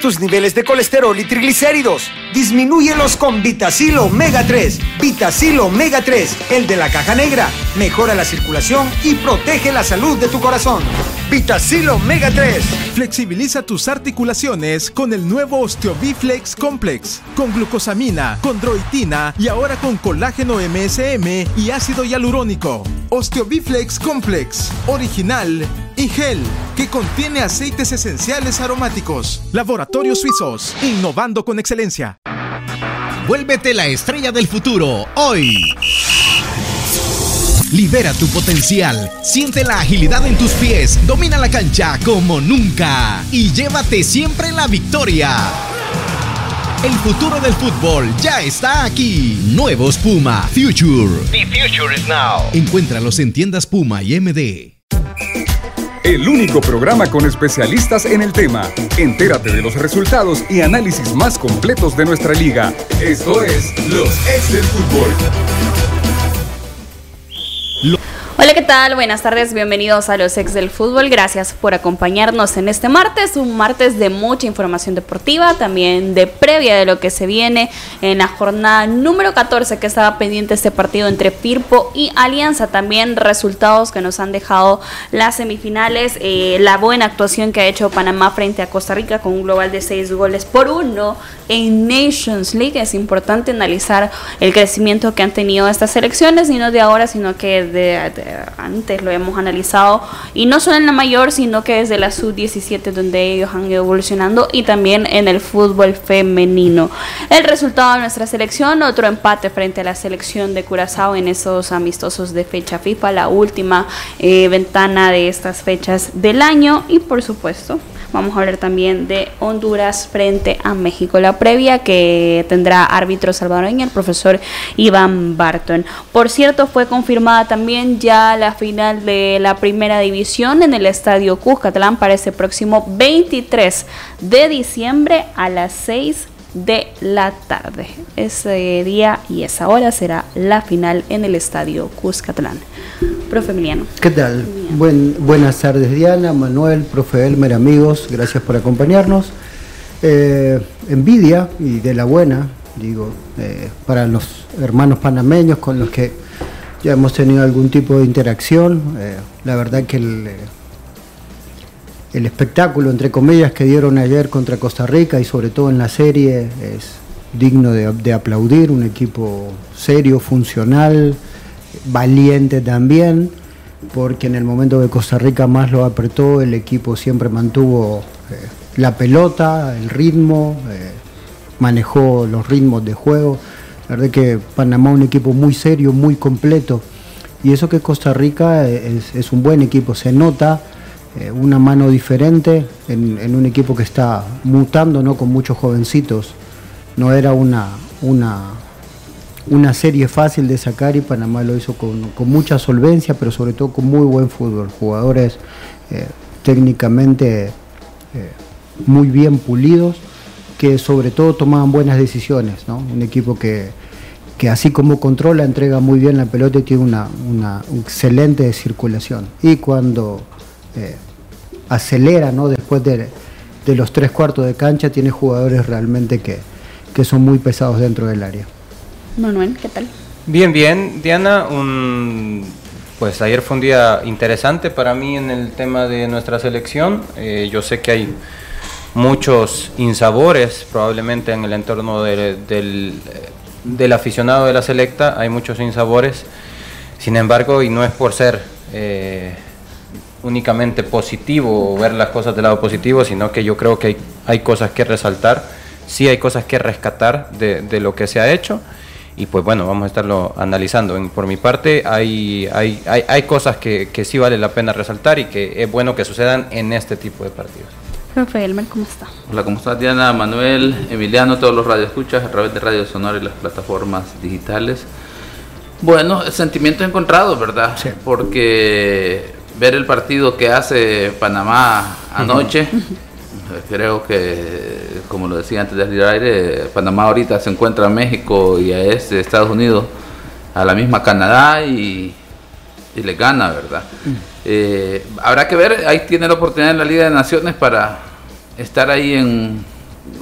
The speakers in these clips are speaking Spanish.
Tus niveles de colesterol y triglicéridos. Disminúyelos con Vitacil Omega 3. Vitacil Omega 3, el de la caja negra. Mejora la circulación y protege la salud de tu corazón. Vitacil Omega 3. Flexibiliza tus articulaciones con el nuevo Osteobiflex Complex. Con glucosamina, condroitina y ahora con colágeno MSM y ácido hialurónico. Osteobiflex Complex. Original y gel que contiene aceites esenciales aromáticos. Laboratorios Suizos, innovando con excelencia. Vuélvete la estrella del futuro hoy. Libera tu potencial, siente la agilidad en tus pies, domina la cancha como nunca y llévate siempre la victoria. El futuro del fútbol ya está aquí. Nuevos Puma Future. The future is now. Encuéntralos en tiendas Puma y MD. El único programa con especialistas en el tema. Entérate de los resultados y análisis más completos de nuestra liga. Esto es Los Ex del Fútbol. ¿Qué tal? Buenas tardes, bienvenidos a los ex del fútbol. Gracias por acompañarnos en este martes, un martes de mucha información deportiva, también de previa de lo que se viene en la jornada número 14 que estaba pendiente este partido entre Firpo y Alianza. También resultados que nos han dejado las semifinales, eh, la buena actuación que ha hecho Panamá frente a Costa Rica con un global de 6 goles por uno en Nations League. Es importante analizar el crecimiento que han tenido estas selecciones, y no de ahora, sino que de antes lo hemos analizado, y no solo en la mayor, sino que desde la sub-17 donde ellos han ido evolucionando y también en el fútbol femenino. El resultado de nuestra selección, otro empate frente a la selección de Curazao en esos amistosos de fecha FIFA, la última eh, ventana de estas fechas del año y por supuesto Vamos a hablar también de Honduras frente a México. La previa que tendrá árbitro salvadoreño el profesor Iván Barton. Por cierto, fue confirmada también ya la final de la primera división en el estadio Cuscatlán para este próximo 23 de diciembre a las 6 de la tarde. Ese día y esa hora será la final en el estadio Cuscatlán. Profe Emiliano. ¿Qué tal? Buen, buenas tardes Diana, Manuel, profe Elmer, amigos, gracias por acompañarnos. Eh, envidia y de la buena, digo, eh, para los hermanos panameños con los que ya hemos tenido algún tipo de interacción. Eh, la verdad que el, el espectáculo, entre comillas, que dieron ayer contra Costa Rica y sobre todo en la serie es digno de, de aplaudir, un equipo serio, funcional, valiente también, porque en el momento que Costa Rica más lo apretó, el equipo siempre mantuvo eh, la pelota, el ritmo, eh, manejó los ritmos de juego. La verdad que Panamá es un equipo muy serio, muy completo. Y eso que Costa Rica es, un buen equipo, se nota eh, una mano diferente en, un equipo que está mutando ¿no? con muchos jovencitos. No era una, una, una serie fácil de sacar y Panamá lo hizo con, mucha solvencia, pero sobre todo con muy buen fútbol. Jugadores eh, técnicamente eh, muy bien pulidos, que sobre todo tomaban buenas decisiones. Un equipo que, así como controla, entrega muy bien la pelota y tiene una, excelente circulación. Y cuando eh, acelera, ¿no? después de, los tres cuartos de cancha, tiene jugadores realmente que son muy pesados dentro del área. Manuel, ¿qué tal? Bien, bien. Diana, un, pues ayer fue un día interesante para mí en el tema de nuestra selección. Eh, yo sé que hay muchos insabores probablemente en el entorno del, del, aficionado de la selecta, hay muchos insabores. Sin embargo, y no es por ser eh, únicamente positivo o ver las cosas del lado positivo, sino que yo creo que hay, hay cosas que resaltar, sí hay cosas que rescatar de, de lo que se ha hecho y pues bueno, vamos a estarlo analizando. Por mi parte, hay, hay, hay, hay cosas que, que, sí vale la pena resaltar y que es bueno que sucedan en este tipo de partidos. Profe Elmer, ¿cómo está? Hola, ¿cómo está Diana, Manuel, Emiliano, todos los radioescuchas a través de Radio Sonora y las plataformas digitales? Bueno, sentimiento encontrado, ¿verdad? Sí. Porque ver el partido que hace Panamá anoche... Creo que, como lo decía antes de salir al aire, Panamá ahorita se encuentra en México y a este Estados Unidos, a la misma Canadá y, le gana, ¿verdad? Mm. Eh, habrá que ver, ahí tiene la oportunidad en la Liga de Naciones para estar ahí en,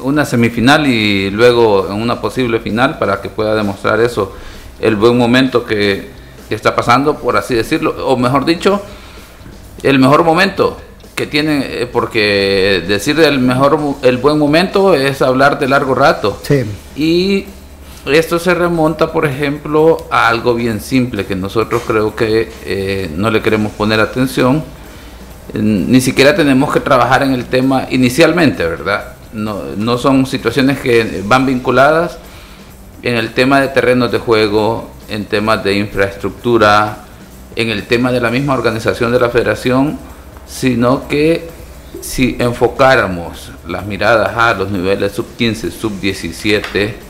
una semifinal y luego en una posible final para que pueda demostrar eso, el buen momento que, que está pasando, por así decirlo, o mejor dicho, el mejor momento que tiene, eh, porque decir el mejor, el buen momento es hablar de largo rato. Sí. Y esto se remonta, por ejemplo, a algo bien simple que nosotros creo que eh, no le queremos poner atención. Ni siquiera tenemos que trabajar en el tema inicialmente, ¿verdad? No, no son situaciones que van vinculadas en el tema de terrenos de juego, en temas de infraestructura, en el tema de la misma organización de la federación, sino que si enfocáramos las miradas a los niveles sub 15, sub 17,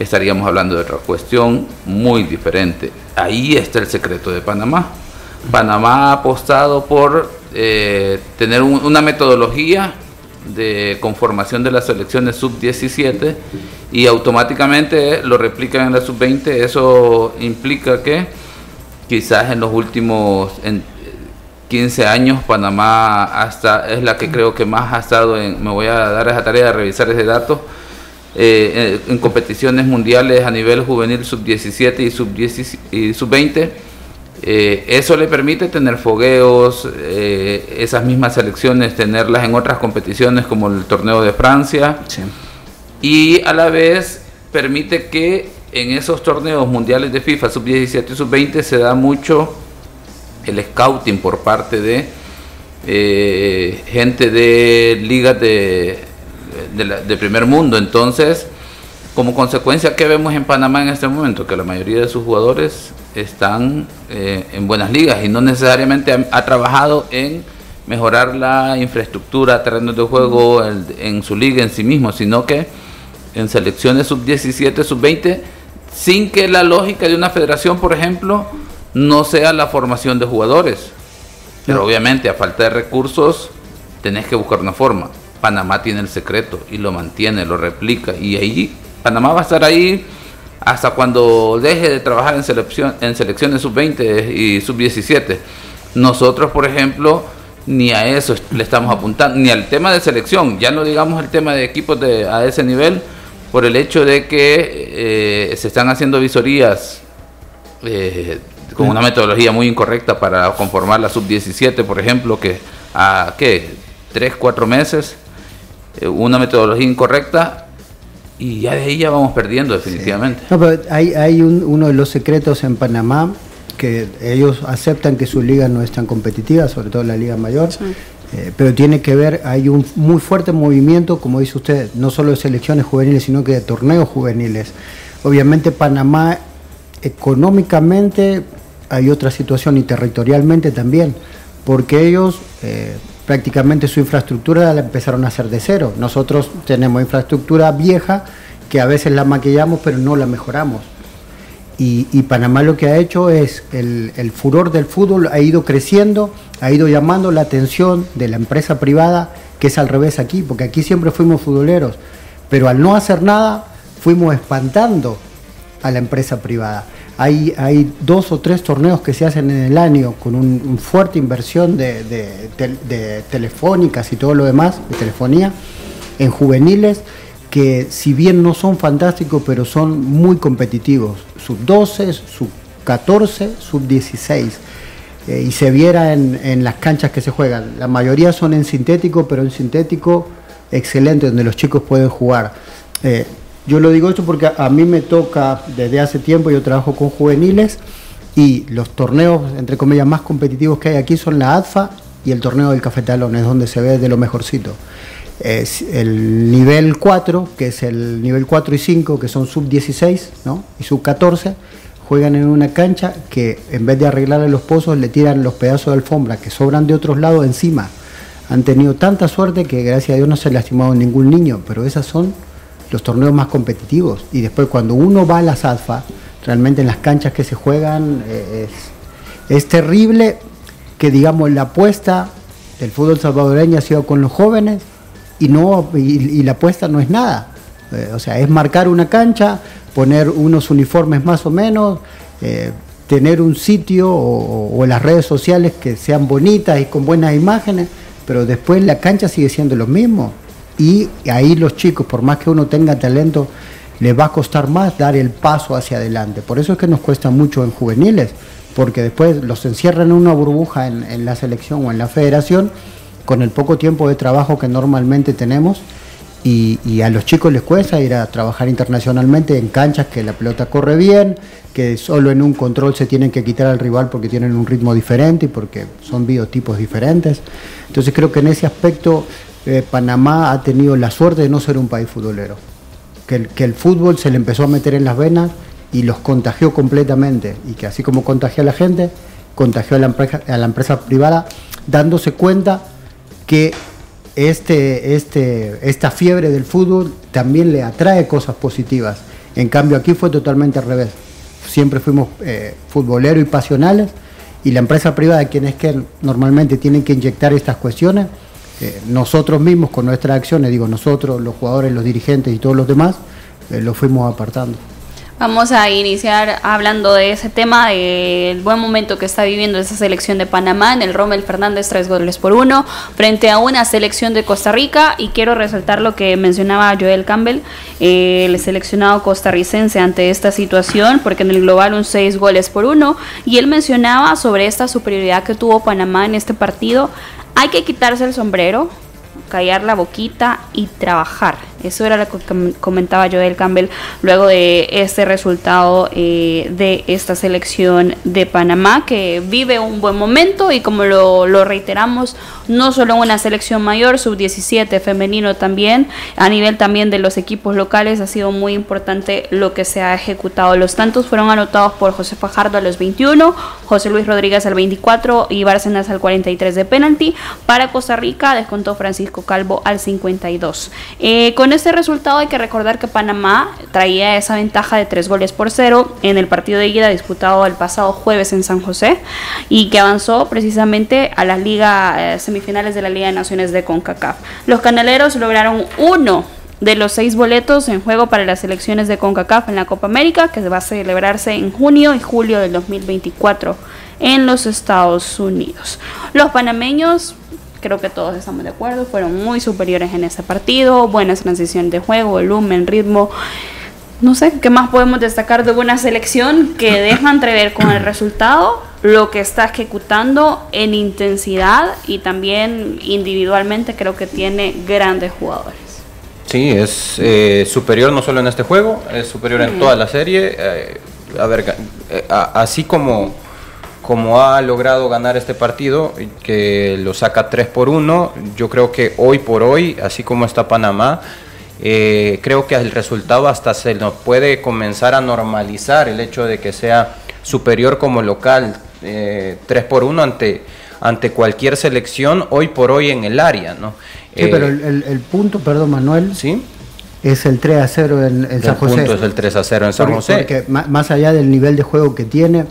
estaríamos hablando de otra cuestión muy diferente. Ahí está el secreto de Panamá. Panamá ha apostado por eh, tener una metodología de conformación de las selecciones sub-17 y automáticamente lo replican en la sub-20. Eso implica que quizás en los últimos 15 años Panamá hasta es la que creo que más ha estado en, me voy a dar esa tarea de revisar ese dato, eh, en competiciones mundiales a nivel juvenil sub-17 y sub-20. Sub eh, eso le permite tener fogueos, eh, esas mismas selecciones, tenerlas en otras competiciones como el torneo de Francia. Y a la vez permite que en esos torneos mundiales de FIFA sub-17 y sub-20 se da mucho el scouting por parte de gente de ligas de de, primer mundo. Entonces, como consecuencia, ¿qué vemos en Panamá en este momento? Que la mayoría de sus jugadores están eh, en buenas ligas y no necesariamente ha, trabajado en mejorar la infraestructura, terrenos de juego en su liga en sí mismo, sino que en selecciones sub-17, sub-20, sin que la lógica de una federación, por ejemplo, no sea la formación de jugadores. Pero obviamente a falta de recursos tenés que buscar una forma. Panamá tiene el secreto y lo mantiene, lo replica. Y ahí Panamá va a estar ahí hasta cuando deje de trabajar en, selección, en selecciones sub-20 y sub-17. Nosotros, por ejemplo, ni a eso le estamos apuntando, ni al tema de selección, ya no digamos el tema de equipos de, a ese nivel, por el hecho de que eh, se están haciendo visorías eh, con una metodología muy incorrecta para conformar la sub-17, por ejemplo, que a qué, tres, cuatro meses una metodología incorrecta y ya de ahí ya vamos perdiendo definitivamente. hay, hay uno de los secretos en Panamá que ellos aceptan que su liga no es tan competitiva, sobre todo la liga mayor, eh, pero tiene que ver, hay un muy fuerte movimiento, como dice usted, no solo de selecciones juveniles, sino que de torneos juveniles. Obviamente Panamá económicamente hay otra situación y territorialmente también, porque ellos eh, prácticamente su infraestructura la empezaron a hacer de cero. Nosotros tenemos infraestructura vieja que a veces la maquillamos pero no la mejoramos. Y, Panamá lo que ha hecho es, el, el, furor del fútbol ha ido creciendo, ha ido llamando la atención de la empresa privada, que es al revés aquí, porque aquí siempre fuimos futboleros, pero al no hacer nada fuimos espantando a la empresa privada. Hay, dos o tres torneos que se hacen en el año con una fuerte inversión de, telefónicas y todo lo demás, de telefonía, en juveniles, que si bien no son fantásticos, pero son muy competitivos. Sub 12, sub 14, sub 16. Eh, y se viera en, las canchas que se juegan. La mayoría son en sintético, pero en sintético excelente, donde los chicos pueden jugar. Eh, yo lo digo esto porque a mí me toca desde hace tiempo, yo trabajo con juveniles y los torneos, entre comillas, más competitivos que hay aquí son la ADFA y el torneo del Cafetalón, es donde se ve de lo mejorcito. Es el nivel 4, que es el nivel 4 y 5, que son sub 16 ¿no? y sub 14, juegan en una cancha que en vez de arreglarle los pozos le tiran los pedazos de alfombra que sobran de otros lados encima. Han tenido tanta suerte que gracias a Dios no se ha lastimado ningún niño, pero esas son los torneos más competitivos. Y después cuando uno va a la SADFA, realmente en las canchas que se juegan eh, es, terrible que digamos la apuesta del fútbol salvadoreño ha sido con los jóvenes y no y, la apuesta no es nada. Eh, o sea, es marcar una cancha, poner unos uniformes más o menos, eh, tener un sitio o, o, las redes sociales que sean bonitas y con buenas imágenes, pero después la cancha sigue siendo lo mismo y ahí los chicos, por más que uno tenga talento, les va a costar más dar el paso hacia adelante. Por eso es que nos cuesta mucho en juveniles, porque después los encierran en una burbuja en, la selección o en la federación con el poco tiempo de trabajo que normalmente tenemos y, a los chicos les cuesta ir a trabajar internacionalmente en canchas que la pelota corre bien, que solo en un control se tienen que quitar al rival porque tienen un ritmo diferente y porque son biotipos diferentes. Entonces creo que en ese aspecto eh, Panamá ha tenido la suerte de no ser un país futbolero, que el, fútbol se le empezó a meter en las venas y los contagió completamente y que así como contagió a la gente, contagió a la empresa, a la empresa privada dándose cuenta que este, este, esta fiebre del fútbol también le atrae cosas positivas. En cambio aquí fue totalmente al revés. Siempre fuimos eh, futboleros y pasionales y la empresa privada, quienes que normalmente tienen que inyectar estas cuestiones, eh, nosotros mismos con nuestras acciones, digo nosotros, los jugadores, los dirigentes y todos los demás, eh, lo fuimos apartando. Vamos a iniciar hablando de ese tema, del buen momento que está viviendo esa selección de Panamá en el Rommel Fernández, tres goles por uno, frente a una selección de Costa Rica. Y quiero resaltar lo que mencionaba Joel Campbell, el seleccionado costarricense ante esta situación, porque en el global un seis goles por uno. Y él mencionaba sobre esta superioridad que tuvo Panamá en este partido. Hay que quitarse el sombrero, callar la boquita y trabajar. Eso era lo que comentaba Joel Campbell luego de este resultado eh, de esta selección de Panamá, que vive un buen momento y como lo, lo reiteramos, no solo una selección mayor, sub-17 femenino también, a nivel también de los equipos locales ha sido muy importante lo que se ha ejecutado. Los tantos fueron anotados por José Fajardo a los 21, José Luis Rodríguez al 24 y Bárcenas al 43 de penalti. Para Costa Rica descontó Francisco Calvo al 52. Eh, con este resultado hay que recordar que Panamá traía esa ventaja de tres goles por cero en el partido de ida disputado el pasado jueves en San José y que avanzó precisamente a las liga, eh, semifinales de la Liga de Naciones de CONCACAF. Los canaleros lograron uno de los seis boletos en juego para las elecciones de CONCACAF en la Copa América, que va a celebrarse en junio y julio del 2024 en los Estados Unidos. Los panameños creo que todos estamos de acuerdo, fueron muy superiores en ese partido, buenas transiciones de juego, volumen, ritmo. No sé, ¿qué más podemos destacar de una selección que deja entrever con el resultado lo que está ejecutando en intensidad y también individualmente creo que tiene grandes jugadores? Sí, es eh, superior no solo en este juego, es superior en toda la serie. Eh, a ver, eh, así como como ha logrado ganar este partido, que lo saca 3 por 1, yo creo que hoy por hoy, así como está Panamá, eh, creo que el resultado hasta se nos puede comenzar a normalizar el hecho de que sea superior como local, eh, 3 por 1 ante, ante cualquier selección hoy por hoy en el área. ¿no? Sí, pero eh, el, punto, perdón Manuel, ¿sí? es el 3 a 0 en, San José. El punto es el 3 a 0 en San José. Porque más allá del nivel de juego que tiene,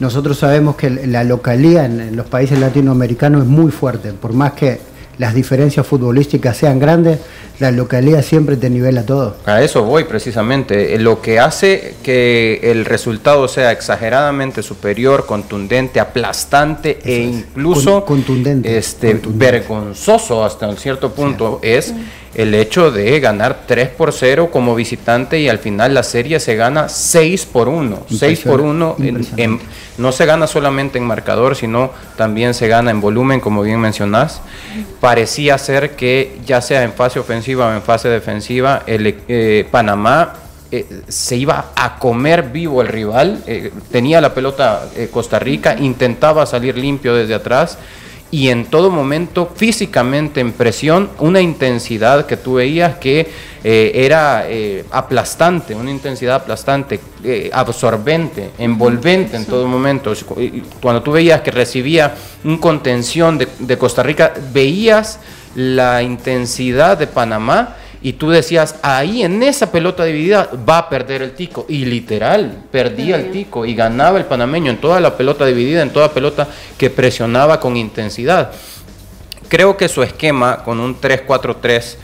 nosotros sabemos que la localía en, los países latinoamericanos es muy fuerte, por más que las diferencias futbolísticas sean grandes, la localidad siempre te nivela todo. A eso voy precisamente. Eh, lo que hace que el resultado sea exageradamente superior, contundente, aplastante e incluso contundente, este, vergonzoso hasta un cierto punto es el hecho de ganar 3 por 0 como visitante y al final la serie se gana 6 por 1. 6 por 1 no se gana solamente en marcador, sino también se gana en volumen, como bien mencionás. Parecía ser que ya sea en fase ofensiva o en fase defensiva, el eh, Panamá eh, se iba a comer vivo el rival, eh, tenía la pelota Costa Rica, intentaba salir limpio desde atrás y en todo momento físicamente en presión, una intensidad que tú veías que eh, era eh, aplastante, una intensidad aplastante, eh, absorbente, envolvente en todo momento. Cuando tú veías que recibía un contención de, de Costa Rica, veías la intensidad de Panamá y tú decías, ahí en esa pelota dividida va a perder el tico. Y literal, perdía el tico y ganaba el panameño en toda la pelota dividida, en toda pelota que presionaba con intensidad. Creo que su esquema con un 3-4-3,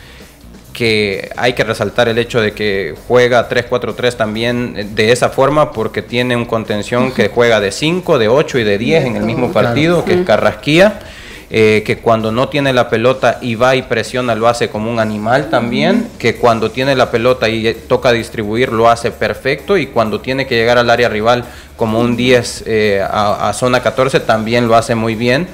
que hay que resaltar el hecho de que juega 3-4-3 también de esa forma, porque tiene un contención que juega de 5, de 8 y de 10 en el mismo partido, que es Carrasquía eh, que cuando no tiene la pelota y va y presiona lo hace como un animal también, que cuando tiene la pelota y toca distribuir lo hace perfecto y cuando tiene que llegar al área rival como un 10 eh, a, zona 14 también lo hace muy bien.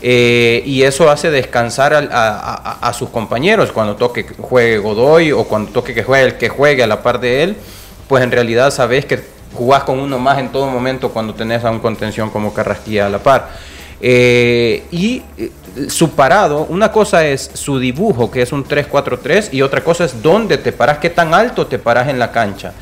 Eh, y eso hace descansar a, sus compañeros cuando toque que juegue Godoy o cuando toque que juegue el que juegue a la par de él, pues en realidad sabes que jugás con uno más en todo momento cuando tenés a un contención como Carrasquilla a la par. Eh, y eh, su parado, una cosa es su dibujo, que es un 3-4-3, y otra cosa es dónde te paras, qué tan alto te paras en la cancha.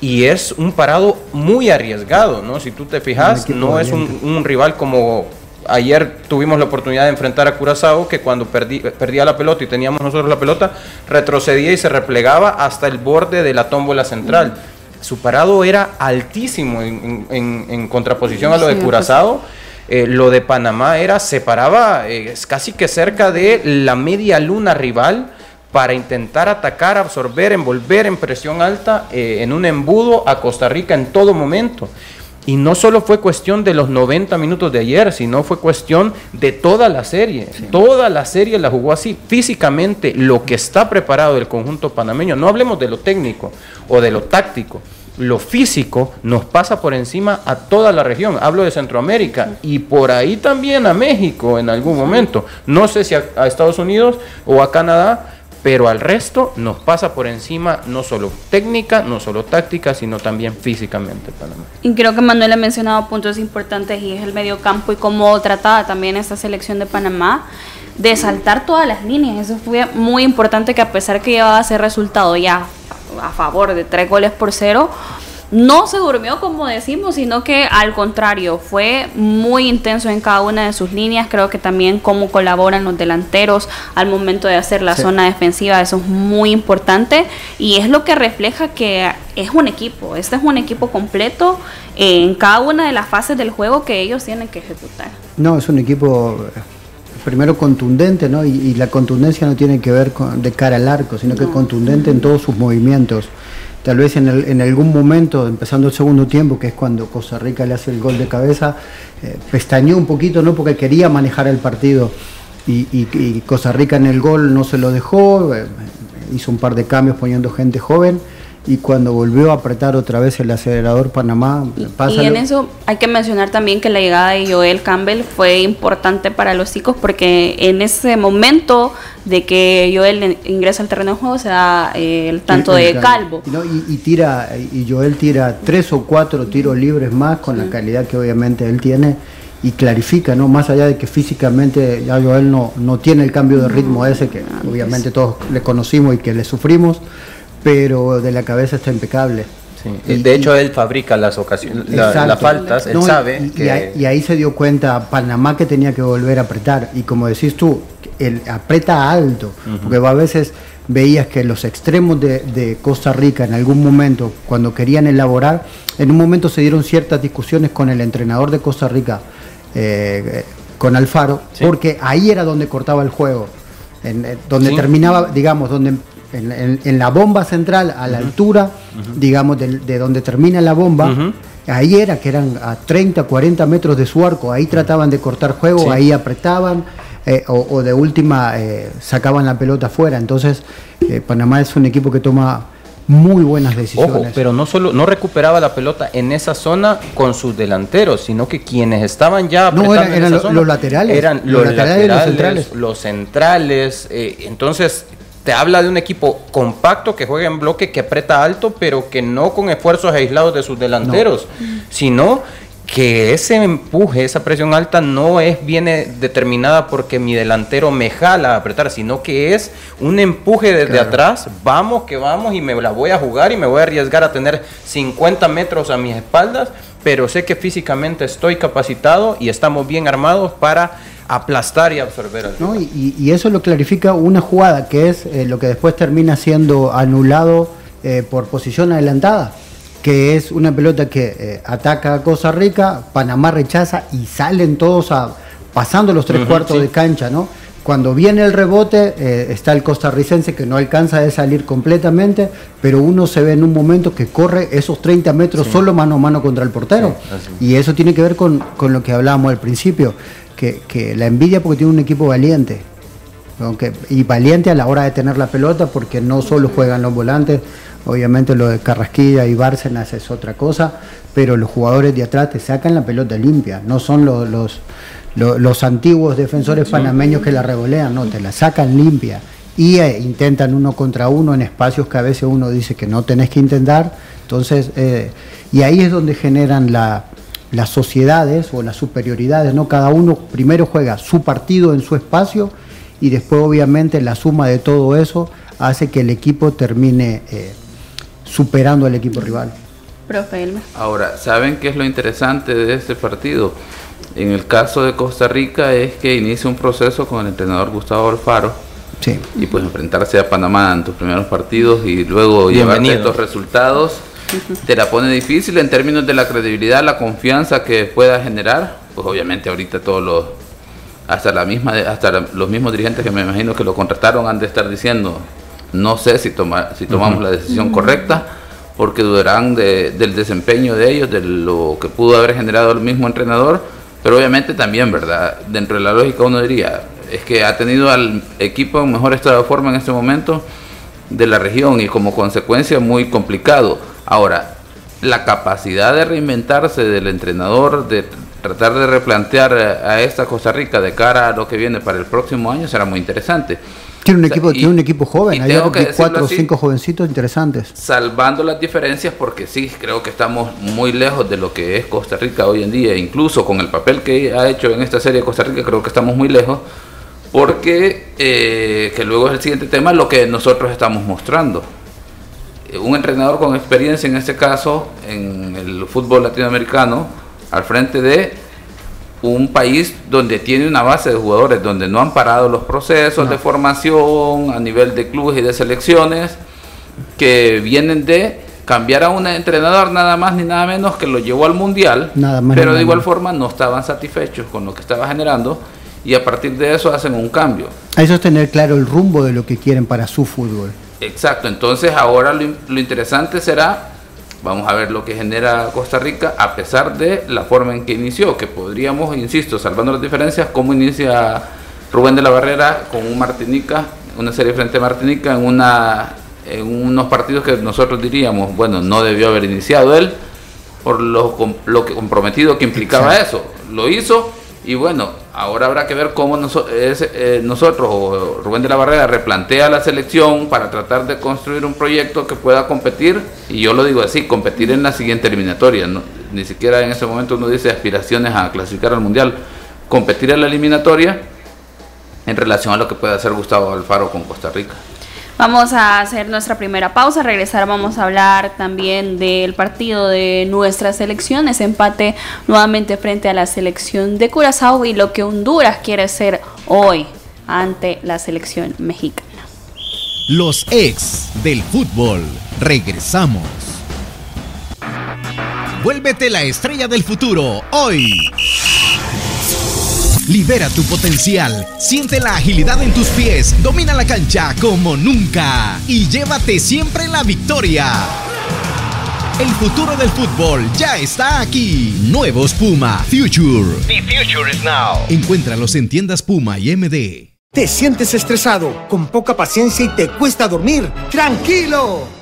Y es un parado muy arriesgado, ¿no? Si tú te fijas, no es un, rival como ayer tuvimos la oportunidad de enfrentar a Curazao, que cuando perdía la pelota y teníamos nosotros la pelota, retrocedía y se replegaba hasta el borde de la tómbola central. Su parado era altísimo en, contraposición a lo de Curazao. Eh, lo de Panamá era, se paraba eh, casi que cerca de la media luna rival para intentar atacar, absorber, envolver en presión alta eh, en un embudo a Costa Rica en todo momento. Y no solo fue cuestión de los 90 minutos de ayer, sino fue cuestión de toda la serie. Toda la serie la jugó así. Físicamente, lo que está preparado el conjunto panameño, no hablemos de lo técnico o de lo táctico, lo físico nos pasa por encima a toda la región. Hablo de Centroamérica y por ahí también a México en algún momento. No sé si a, Estados Unidos o a Canadá, pero al resto nos pasa por encima no solo técnica, no solo táctica, sino también físicamente. Y creo que Manuel ha mencionado puntos importantes y es el medio campo y cómo trataba también esta selección de Panamá de saltar todas las líneas. Eso fue muy importante que a pesar que llevaba ese resultado ya a favor de tres goles por cero, no se durmió como decimos, sino que al contrario, fue muy intenso en cada una de sus líneas. Creo que también cómo colaboran los delanteros al momento de hacer la zona defensiva, eso es muy importante y es lo que refleja que es un equipo, este es un equipo completo en cada una de las fases del juego que ellos tienen que ejecutar. No, es un equipo primero contundente, ¿no? Y, la contundencia no tiene que ver con, de cara al arco, sino que contundente en todos sus movimientos. Tal vez en, en, algún momento, empezando el segundo tiempo, que es cuando Costa Rica le hace el gol de cabeza, eh, pestañeó un poquito, ¿no? Porque quería manejar el partido. Y, Costa Rica en el gol no se lo dejó, eh, hizo un par de cambios poniendo gente joven y cuando volvió a apretar otra vez el acelerador Panamá. Y, en eso hay que mencionar también que la llegada de Joel Campbell fue importante para los chicos porque en ese momento de que Joel ingresa al terreno de juego se da eh, el tanto de Calvo. Y, tira, y Joel tira tres o cuatro tiros libres más con la calidad que obviamente él tiene y clarifica, ¿no? Más allá de que físicamente ya Joel no, no tiene el cambio de ritmo ese que obviamente todos le conocimos y que le sufrimos pero de la cabeza está impecable. de hecho, él fabrica las ocasiones, las faltas, él sabe. Y, ahí, se dio cuenta Panamá que tenía que volver a apretar. Y como decís tú, él aprieta alto, porque a veces veías que los extremos de, Costa Rica en algún momento, cuando querían elaborar, en un momento se dieron ciertas discusiones con el entrenador de Costa Rica, eh, con Alfaro, porque ahí era donde cortaba el juego. En, eh, donde terminaba, digamos, donde en, la bomba central, a la altura, digamos, de, donde termina la bomba, ahí era que eran a 30, 40 metros de su arco, ahí trataban de cortar juego, ahí apretaban. Eh, o, de última eh, sacaban la pelota afuera. Entonces, eh, Panamá es un equipo que toma muy buenas decisiones. Ojo, pero no solo no recuperaba la pelota en esa zona con sus delanteros, sino que quienes estaban ya no eran, los laterales, eran los, laterales, los centrales, los centrales. entonces te habla de un equipo compacto que juega en bloque, que aprieta alto, pero que no con esfuerzos aislados de sus delanteros, sino que ese empuje, esa presión alta no es viene determinada porque mi delantero me jala a apretar, sino que es un empuje desde atrás, vamos que vamos y me la voy a jugar y me voy a arriesgar a tener 50 metros a mis espaldas, pero sé que físicamente estoy capacitado y estamos bien armados para aplastar y absorber al ¿No? y, eso lo clarifica una jugada que es eh, lo que después termina siendo anulado eh, por posición adelantada, que es una pelota que eh, ataca a Costa Rica, Panamá rechaza y salen todos a, pasando los tres cuartos de cancha, ¿no? Cuando viene el rebote, está el costarricense que no alcanza de salir completamente, pero uno se ve en un momento que corre esos 30 metros solo mano a mano contra el portero. y eso tiene que ver con, con lo que hablábamos al principio que, la envidia porque tiene un equipo valiente. Aunque, y valiente a la hora de tener la pelota porque no solo juegan los volantes, obviamente lo de Carrasquilla y Bárcenas es otra cosa, pero los jugadores de atrás te sacan la pelota limpia, no son los, los, los, antiguos defensores panameños que la revolean, no, te la sacan limpia y eh, intentan uno contra uno en espacios que a veces uno dice que no tenés que intentar, entonces, eh, y ahí es donde generan la, las sociedades o las superioridades, ¿no? Cada uno primero juega su partido en su espacio y después obviamente la suma de todo eso hace que el equipo termine eh, superando al equipo rival. Ahora, ¿saben qué es lo interesante de este partido? En el caso de Costa Rica es que inicia un proceso con el entrenador Gustavo Alfaro. Sí. Y pues enfrentarse a Panamá en tus primeros partidos y luego llevar estos resultados te la pone difícil en términos de la credibilidad, la confianza que pueda generar. Pues obviamente ahorita todos los hasta la misma hasta los mismos dirigentes que me imagino que lo contrataron han de estar diciendo no sé si toma, si tomamos la decisión correcta porque dudarán del desempeño de ellos, de lo que pudo haber generado el mismo entrenador, pero obviamente también, ¿verdad? Dentro de la lógica uno diría, es que ha tenido al equipo en mejor estado de forma en este momento de la región y como consecuencia muy complicado. Ahora, la capacidad de reinventarse del entrenador, de tratar de replantear a esta Costa Rica de cara a lo que viene para el próximo año será muy interesante. Tiene un, equipo, tiene un equipo joven, hay cuatro o cinco jovencitos interesantes. Salvando las diferencias, porque sí, creo que estamos muy lejos de lo que es Costa Rica hoy en día, incluso con el papel que ha hecho en esta serie Costa Rica, creo que estamos muy lejos, porque, eh, que luego es el siguiente tema, lo que nosotros estamos mostrando. Eh, un entrenador con experiencia, en este caso, en el fútbol latinoamericano, al frente de un país donde tiene una base de jugadores, donde no han parado los procesos de formación a nivel de clubes y de selecciones, que vienen de cambiar a un entrenador nada más ni nada menos que lo llevó al mundial, pero de igual forma no estaban satisfechos con lo que estaba generando y a partir de eso hacen un cambio. Eso es tener claro el rumbo de lo que quieren para su fútbol. Exacto, entonces ahora lo, lo interesante será Vamos a ver lo que genera Costa Rica a pesar de la forma en que inició, que podríamos, insisto, salvando las diferencias, cómo inicia Rubén de la Barrera con un Martinica, una serie frente a Martinica en, una, en unos partidos que nosotros diríamos, bueno, no debió haber iniciado él por lo, lo que comprometido que implicaba eso. Lo hizo y bueno, ahora habrá que ver cómo eh, nosotros o Rubén de la Barrera replantea la selección para tratar de construir un proyecto que pueda competir, y yo lo digo así, competir en la siguiente eliminatoria. Ni siquiera en ese momento uno dice aspiraciones a clasificar al Mundial, competir en la eliminatoria en relación a lo que puede hacer Gustavo Alfaro con Costa Rica. Vamos a hacer nuestra primera pausa, regresar vamos a hablar también del partido de nuestra selección, ese empate nuevamente frente a la selección de Curazao y lo que Honduras quiere hacer hoy ante la selección mexicana. Los ex del fútbol, regresamos. Vuélvete la estrella del futuro hoy. Libera tu potencial, siente la agilidad en tus pies, domina la cancha como nunca y llévate siempre la victoria. El futuro del fútbol ya está aquí. Nuevos Puma Future. The future is now. Encuéntralos en tiendas Puma y MD. ¿Te sientes estresado, con poca paciencia y te cuesta dormir? ¡Tranquilo!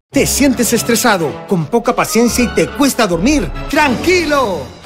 ¿Te sientes estresado, con poca paciencia y te cuesta dormir? ¡Tranquilo!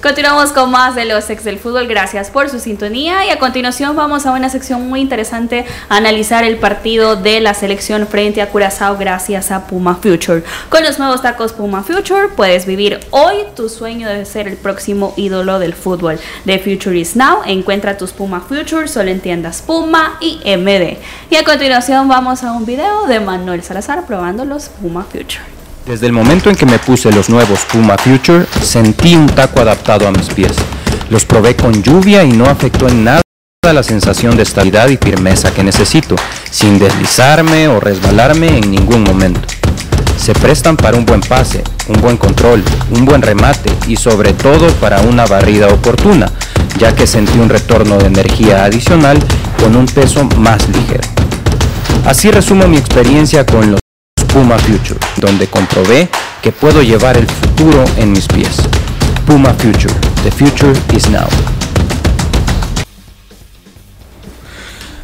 Continuamos con más de los ex del fútbol. Gracias por su sintonía. Y a continuación vamos a una sección muy interesante, analizar el partido de la selección frente a Curazao gracias a Puma Future. Con los nuevos tacos Puma Future puedes vivir hoy tu sueño de ser el próximo ídolo del fútbol. The Future is Now. Encuentra tus Puma Future solo en tiendas Puma y MD. Y a continuación vamos a un video de Manuel Salazar probando los Puma Future. Desde el momento en que me puse los nuevos Puma Future, sentí un taco adaptado a mis pies. Los probé con lluvia y no afectó en nada la sensación de estabilidad y firmeza que necesito, sin deslizarme o resbalarme en ningún momento. Se prestan para un buen pase, un buen control, un buen remate y sobre todo para una barrida oportuna, ya que sentí un retorno de energía adicional con un peso más ligero. Así resumo mi experiencia con los Puma Future, donde comprobé que puedo llevar el futuro en mis pies. Puma Future, the future is now.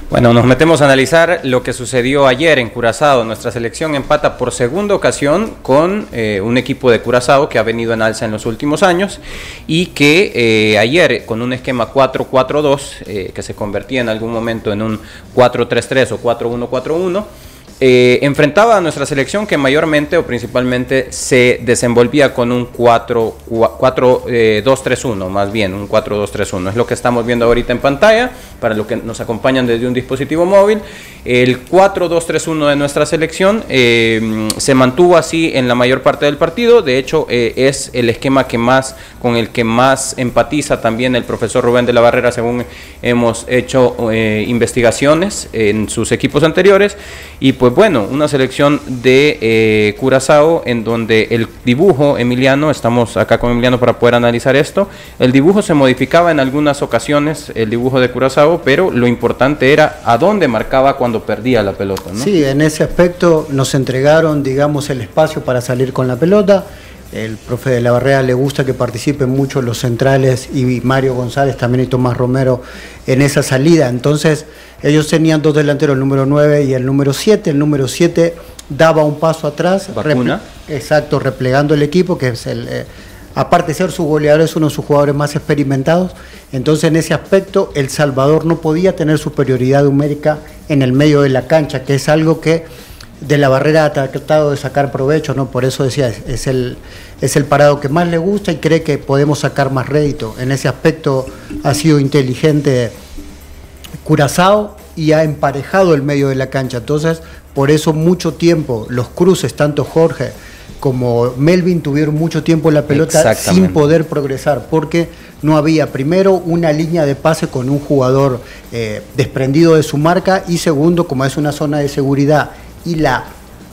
Bueno, nos metemos a analizar lo que sucedió ayer en Curazao. Nuestra selección empata por segunda ocasión con eh, un equipo de Curazao que ha venido en alza en los últimos años y que eh, ayer con un esquema 4-4-2 eh, que se convertía en algún momento en un 4-3-3 o 4-1-4-1 eh, enfrentaba a nuestra selección que mayormente o principalmente se desenvolvía con un 4-2-3-1, eh, más bien, un 4-2-3-1. Es lo que estamos viendo ahorita en pantalla, para los que nos acompañan desde un dispositivo móvil. El 4-2-3-1 de nuestra selección eh, se mantuvo así en la mayor parte del partido. De hecho, es el esquema que más, con el que más empatiza también el profesor Rubén de la Barrera, según hemos hecho investigaciones en sus equipos anteriores. Y pues bueno, una selección de eh, Curazao en donde el dibujo, Emiliano, estamos acá con Emiliano para poder analizar esto, el dibujo se modificaba en algunas ocasiones, el dibujo de Curazao, pero lo importante era a dónde marcaba cuando perdía la pelota. ¿no? Sí, en ese aspecto nos entregaron, digamos, el espacio para salir con la pelota. El profe de la Barrera le gusta que participen mucho los centrales y Mario González también y Tomás Romero en esa salida. Entonces, ellos tenían dos delanteros, el número 9 y el número 7. El número 7 daba un paso atrás. exacto, replegando el equipo, que es el. Eh, aparte de ser su goleador, es uno de sus jugadores más experimentados. Entonces, en ese aspecto, El Salvador no podía tener superioridad numérica en el medio de la cancha, que es algo que de la barrera ha tratado de sacar provecho, ¿no? Por eso decía, es el, es el parado que más le gusta y cree que podemos sacar más rédito. En ese aspecto ha sido inteligente Curazao y ha emparejado el medio de la cancha. Entonces, por eso mucho tiempo los cruces, tanto Jorge como Melvin tuvieron mucho tiempo la pelota sin poder progresar, porque no había primero una línea de pase con un jugador eh, desprendido de su marca y segundo, como es una zona de seguridad y la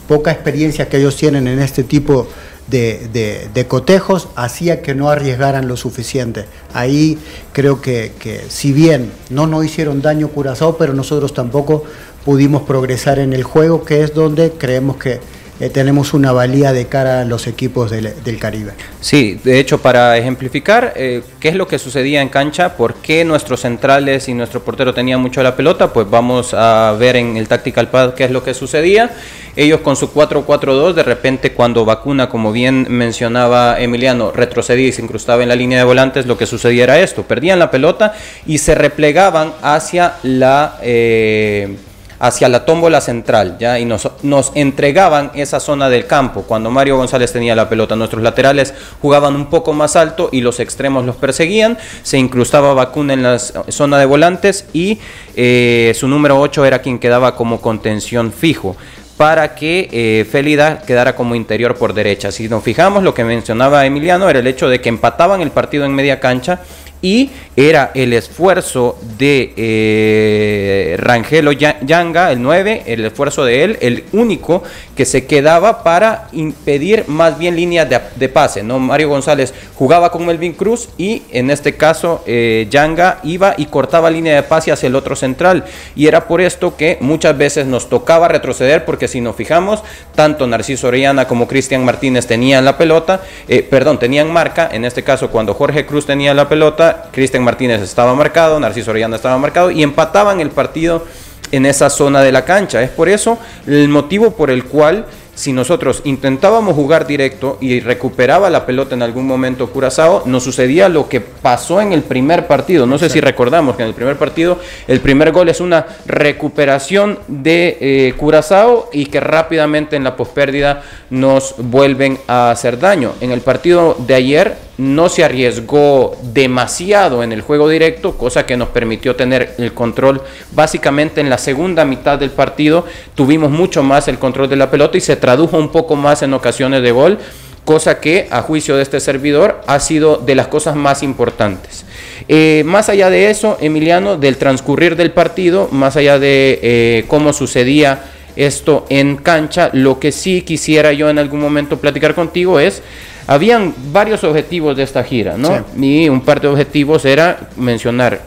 poca experiencia que ellos tienen en este tipo de, cotejos, hacía que no arriesgaran lo suficiente. Ahí creo que, si bien no nos hicieron daño Curazao, pero nosotros tampoco pudimos progresar en el juego, que es donde creemos que eh, tenemos una valía de cara a los equipos del, Caribe. Sí, de hecho, para ejemplificar eh, qué es lo que sucedía en cancha, por qué nuestros centrales y nuestro portero tenían mucho la pelota, pues vamos a ver en el Tactical Pad qué es lo que sucedía. Ellos con su 4-4-2, de repente cuando vacuna, como bien mencionaba Emiliano, retrocedía y se incrustaba en la línea de volantes, lo que sucedía era esto, perdían la pelota y se replegaban hacia la... Eh, hacia la tómbola central, ¿ya? Y nos, nos entregaban esa zona del campo. Cuando Mario González tenía la pelota, nuestros laterales jugaban un poco más alto y los extremos los perseguían. Se incrustaba Vacuna en la zona de volantes y eh, su número 8 era quien quedaba como contención fijo para que eh, Félida quedara como interior por derecha. Si nos fijamos, lo que mencionaba Emiliano era el hecho de que empataban el partido en media cancha y era el esfuerzo de eh, Rangelo Yanga, el 9, el esfuerzo de él, el único que se quedaba para impedir más bien líneas de, pase. ¿no? Mario González jugaba con Melvin Cruz y en este caso eh, Yanga iba y cortaba línea de pase hacia el otro central. Y era por esto que muchas veces nos tocaba retroceder porque si nos fijamos, tanto Narciso Orellana como Cristian Martínez tenían la pelota, eh, perdón, tenían marca. En este caso, cuando Jorge Cruz tenía la pelota, Cristian Martínez estaba marcado, Narciso Orellana estaba marcado y empataban el partido en esa zona de la cancha. Es por eso el motivo por el cual si nosotros intentábamos jugar directo y recuperaba la pelota en algún momento Curazao, nos sucedía lo que pasó en el primer partido. No sé si recordamos que en el primer partido el primer gol es una recuperación de eh, Curazao y que rápidamente en la pospérdida nos vuelven a hacer daño. En el partido de ayer no se arriesgó demasiado en el juego directo, cosa que nos permitió tener el control básicamente en la segunda mitad del partido. Tuvimos mucho más el control de la pelota y se tradujo un poco más en ocasiones de gol, cosa que a juicio de este servidor ha sido de las cosas más importantes. Eh, más allá de eso, Emiliano, del transcurrir del partido, más allá de eh, cómo sucedía esto en cancha, lo que sí quisiera yo en algún momento platicar contigo es habían varios objetivos de esta gira, ¿no? Y un par de objetivos era mencionar,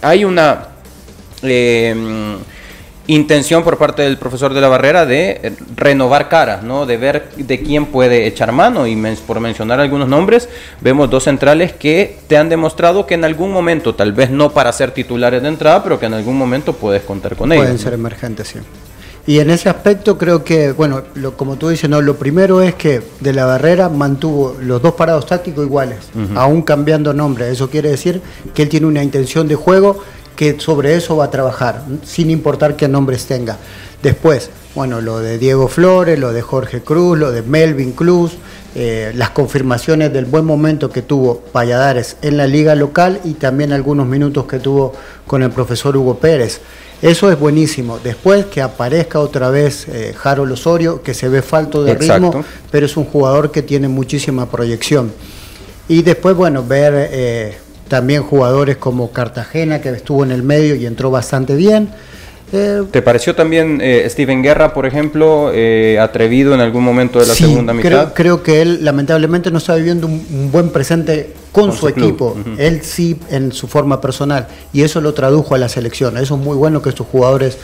hay una eh, intención por parte del profesor de la barrera de renovar caras, ¿no? De ver de quién puede echar mano y por mencionar algunos nombres, vemos dos centrales que te han demostrado que en algún momento, tal vez no para ser titulares de entrada, pero que en algún momento puedes contar con ellos. Pueden ser emergentes, sí. Y en ese aspecto creo que, bueno, lo, como tú dices, no, lo primero es que de la barrera mantuvo los dos parados tácticos iguales, aún cambiando nombre. Eso quiere decir que él tiene una intención de juego que sobre eso va a trabajar, sin importar qué nombres tenga. Después, bueno, lo de Diego Flores, lo de Jorge Cruz, lo de Melvin Cruz, eh, las confirmaciones del buen momento que tuvo Valladares en la liga local y también algunos minutos que tuvo con el profesor Hugo Pérez. Eso es buenísimo. Después que aparezca otra vez eh, Harold Osorio, que se ve falto de ritmo, pero es un jugador que tiene muchísima proyección. Y después, bueno, ver eh, también jugadores como Cartagena, que estuvo en el medio y entró bastante bien. Eh, ¿Te pareció también eh, Steven Guerra, por ejemplo, eh, atrevido en algún momento de la segunda mitad? Creo, creo que él lamentablemente no está viviendo un, buen presente con, su, equipo, él sí en su forma personal, y eso lo tradujo a la selección. Eso es muy bueno que estos jugadores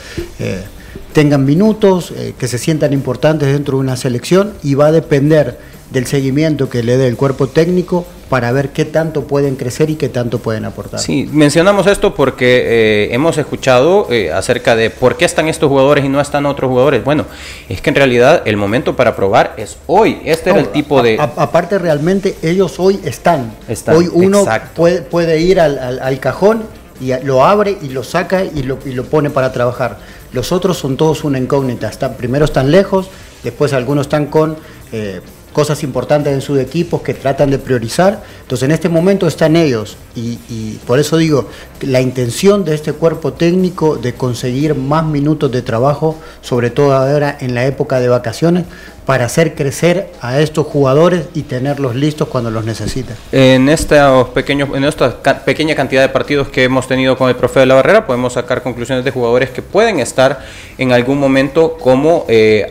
tengan minutos, que se sientan importantes dentro de una selección, y va a depender del seguimiento que le dé el cuerpo técnico para ver qué tanto pueden crecer y qué tanto pueden aportar. Sí, mencionamos esto porque eh, hemos escuchado eh, acerca de por qué están estos jugadores y no están otros jugadores. Bueno, es que en realidad el momento para probar es hoy. Este era el tipo de... aparte realmente ellos hoy están. hoy uno puede, puede, ir al, cajón y lo abre y lo saca y lo, y lo pone para trabajar. Los otros son todos una incógnita. Están, primero están lejos, después algunos están con... Eh, cosas importantes en sus equipos que tratan de priorizar. Entonces en este momento están ellos y, por eso digo, la intención de este cuerpo técnico de conseguir más minutos de trabajo, sobre todo ahora en la época de vacaciones, para hacer crecer a estos jugadores y tenerlos listos cuando los necesiten. En, estos pequeños, en esta pequeña cantidad de partidos que hemos tenido con el profe de la Barrera, podemos sacar conclusiones de jugadores que pueden estar en algún momento como eh,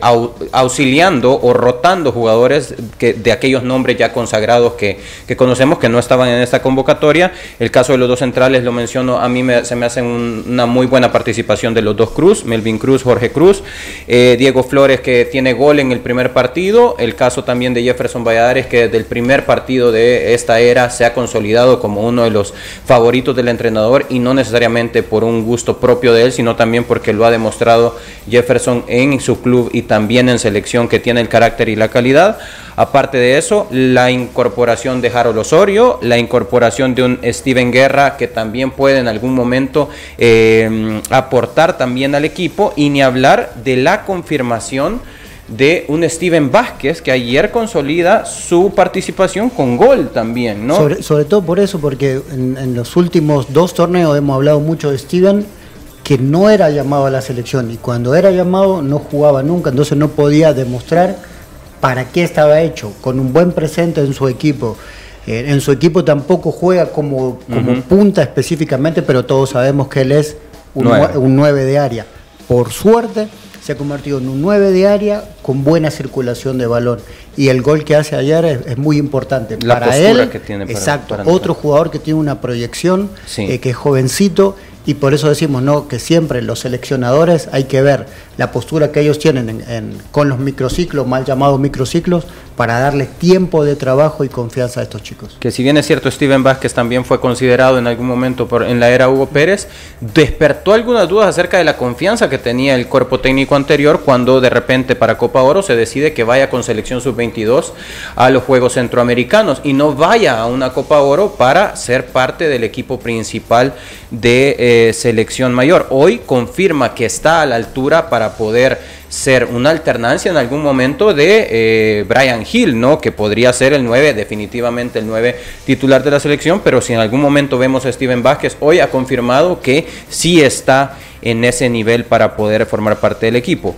auxiliando o rotando jugadores que, de aquellos nombres ya consagrados que, conocemos que no estaban en esta convocatoria. El caso de los dos centrales, lo menciono, a mí me, se me hace una muy buena participación de los dos Cruz, Melvin Cruz, Jorge Cruz, eh, Diego Flores que tiene gol en el primer partido. El caso también de Jefferson Valladares, que desde el primer partido de esta era se ha consolidado como uno de los favoritos del entrenador y no necesariamente por un gusto propio de él, sino también porque lo ha demostrado Jefferson en su club y también en selección que tiene el carácter y la calidad. Aparte de eso, la incorporación de Harold Osorio, la incorporación de un Steven Guerra que también puede en algún momento eh, aportar también al equipo y ni hablar de la confirmación de un Steven Vázquez que ayer consolida su participación con gol también, ¿no? Sobre, todo por eso, porque en, los últimos dos torneos hemos hablado mucho de Steven, que no era llamado a la selección y cuando era llamado no jugaba nunca, entonces no podía demostrar para qué estaba hecho, con un buen presente en su equipo. Eh, en su equipo tampoco juega como, como punta específicamente, pero todos sabemos que él es un un 9 de área. Por suerte, se ha convertido en un 9 de área con buena circulación de balón. Y el gol que hace ayer es, muy importante. La para él, que tiene exacto, otro jugador que tiene una proyección, eh, que es jovencito y por eso decimos ¿no? que siempre los seleccionadores hay que ver la postura que ellos tienen con los microciclos, mal llamados microciclos, para darles tiempo de trabajo y confianza a estos chicos. Que si bien es cierto, Steven Vázquez también fue considerado en algún momento por, en la era Hugo Pérez, despertó algunas dudas acerca de la confianza que tenía el cuerpo técnico anterior cuando de repente para Copa Oro se decide que vaya con selección sub-22 a los Juegos Centroamericanos y no vaya a una Copa Oro para ser parte del equipo principal de eh, selección mayor. Hoy confirma que está a la altura para poder ser una alternancia en algún momento de eh, Brian Hill, ¿no? Que podría ser el 9, definitivamente el 9 titular de la selección, pero si en algún momento vemos a Steven Vázquez, hoy ha confirmado que sí está en ese nivel para poder formar parte del equipo.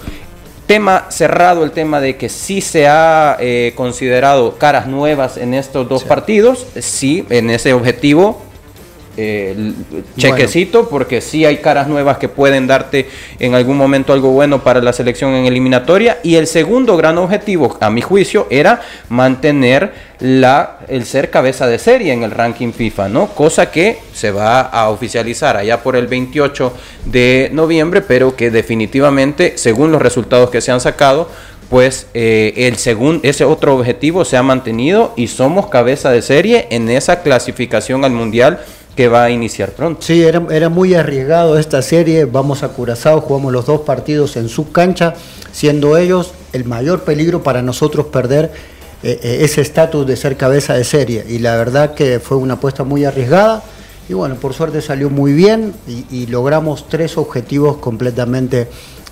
Tema cerrado, el tema de que sí se ha eh, considerado caras nuevas en estos dos partidos, sí, en ese objetivo eh, chequecito, porque sí hay caras nuevas que pueden darte en algún momento algo bueno para la selección en eliminatoria. Y el segundo gran objetivo, a mi juicio, era mantener la, el ser cabeza de serie en el ranking FIFA, ¿no? Cosa que se va a oficializar allá por el 28 de noviembre, pero que definitivamente, según los resultados que se han sacado, pues eh, el segundo, ese otro objetivo se ha mantenido y somos cabeza de serie en esa clasificación al mundial que va a iniciar pronto. Sí, era, era muy arriesgado esta serie. Vamos a Curazao, jugamos los dos partidos en su cancha, siendo ellos el mayor peligro para nosotros perder eh, eh, ese estatus de ser cabeza de serie. Y la verdad que fue una apuesta muy arriesgada. Y bueno, por suerte salió muy bien y, logramos tres objetivos completamente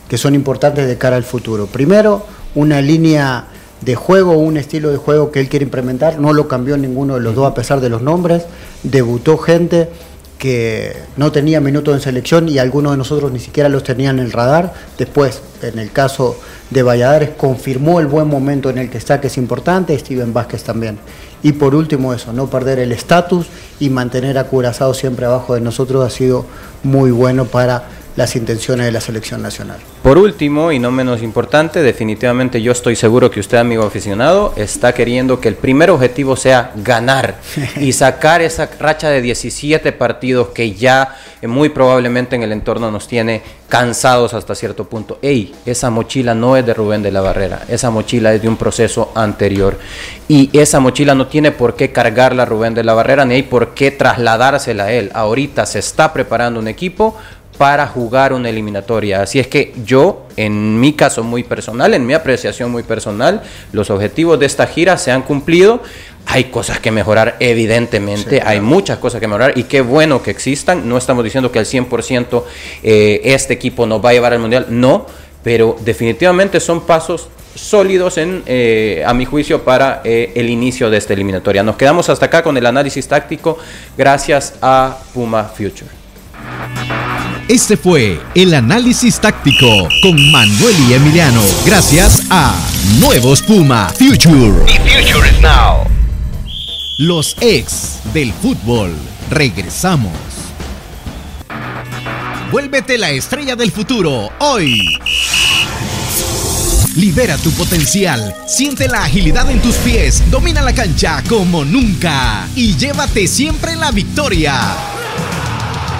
que son importantes de cara al futuro. Primero, una línea de juego, un estilo de juego que él quiere implementar, no lo cambió ninguno de los dos a pesar de los nombres, debutó gente que no tenía minutos en selección y algunos de nosotros ni siquiera los tenían en el radar. Después, en el caso de Valladares, confirmó el buen momento en el que está, que es importante, Steven Vázquez también. Y por último eso, no perder el estatus y mantener a Curazao siempre abajo de nosotros ha sido muy bueno para las intenciones de la selección nacional. Por último, y no menos importante, definitivamente yo estoy seguro que usted, amigo aficionado, está queriendo que el primer objetivo sea ganar y sacar esa racha de 17 partidos que ya eh, muy probablemente en el entorno nos tiene cansados hasta cierto punto. Ey, esa mochila no es de Rubén de la Barrera, esa mochila es de un proceso anterior. Y esa mochila no tiene por qué cargarla Rubén de la Barrera, ni hay por qué trasladársela a él. Ahorita se está preparando un equipo para jugar una eliminatoria. Así es que yo, en mi caso muy personal, en mi apreciación muy personal, los objetivos de esta gira se han cumplido. Hay cosas que mejorar, evidentemente, hay muchas cosas que mejorar y qué bueno que existan. No estamos diciendo que al 100% eh, este equipo nos va a llevar al Mundial, no, pero definitivamente son pasos sólidos en, eh, a mi juicio para eh, el inicio de esta eliminatoria. Nos quedamos hasta acá con el análisis táctico gracias a Puma Future. Este fue el análisis táctico con Manuel y Emiliano. Gracias a Nuevos Puma Future. The future is now. Los ex del fútbol. Regresamos. Vuélvete la estrella del futuro hoy. Libera tu potencial, siente la agilidad en tus pies, domina la cancha como nunca y llévate siempre la victoria.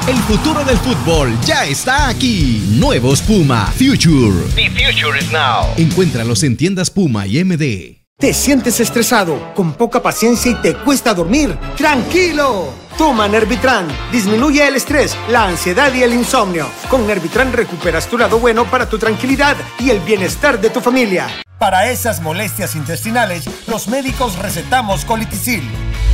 El futuro del fútbol ya está aquí. Nuevos Puma Future. The future is now. Encuéntralos en tiendas Puma y MD. ¿Te sientes estresado, con poca paciencia y te cuesta dormir? ¡Tranquilo! Toma Nervitran. Disminuye el estrés, la ansiedad y el insomnio. Con Nervitran recuperas tu lado bueno para tu tranquilidad y el bienestar de tu familia. Para esas molestias intestinales, los médicos recetamos colitisil.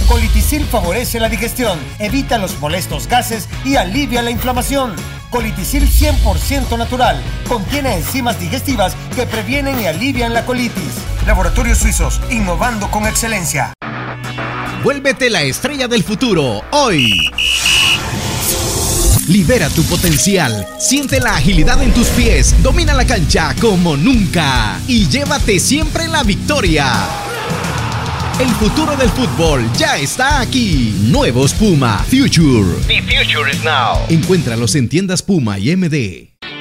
Colitisil favorece la digestión, evita los molestos gases y alivia la inflamación. Colitisil 100% natural. Contiene enzimas digestivas que previenen y alivian la colitis. Laboratorios Suizos, innovando con excelencia. Vuélvete la estrella del futuro hoy. Libera tu potencial, siente la agilidad en tus pies, domina la cancha como nunca y llévate siempre la victoria. El futuro del fútbol ya está aquí. Nuevos Puma Future. The future is now. Encuéntralos en tiendas Puma y MD.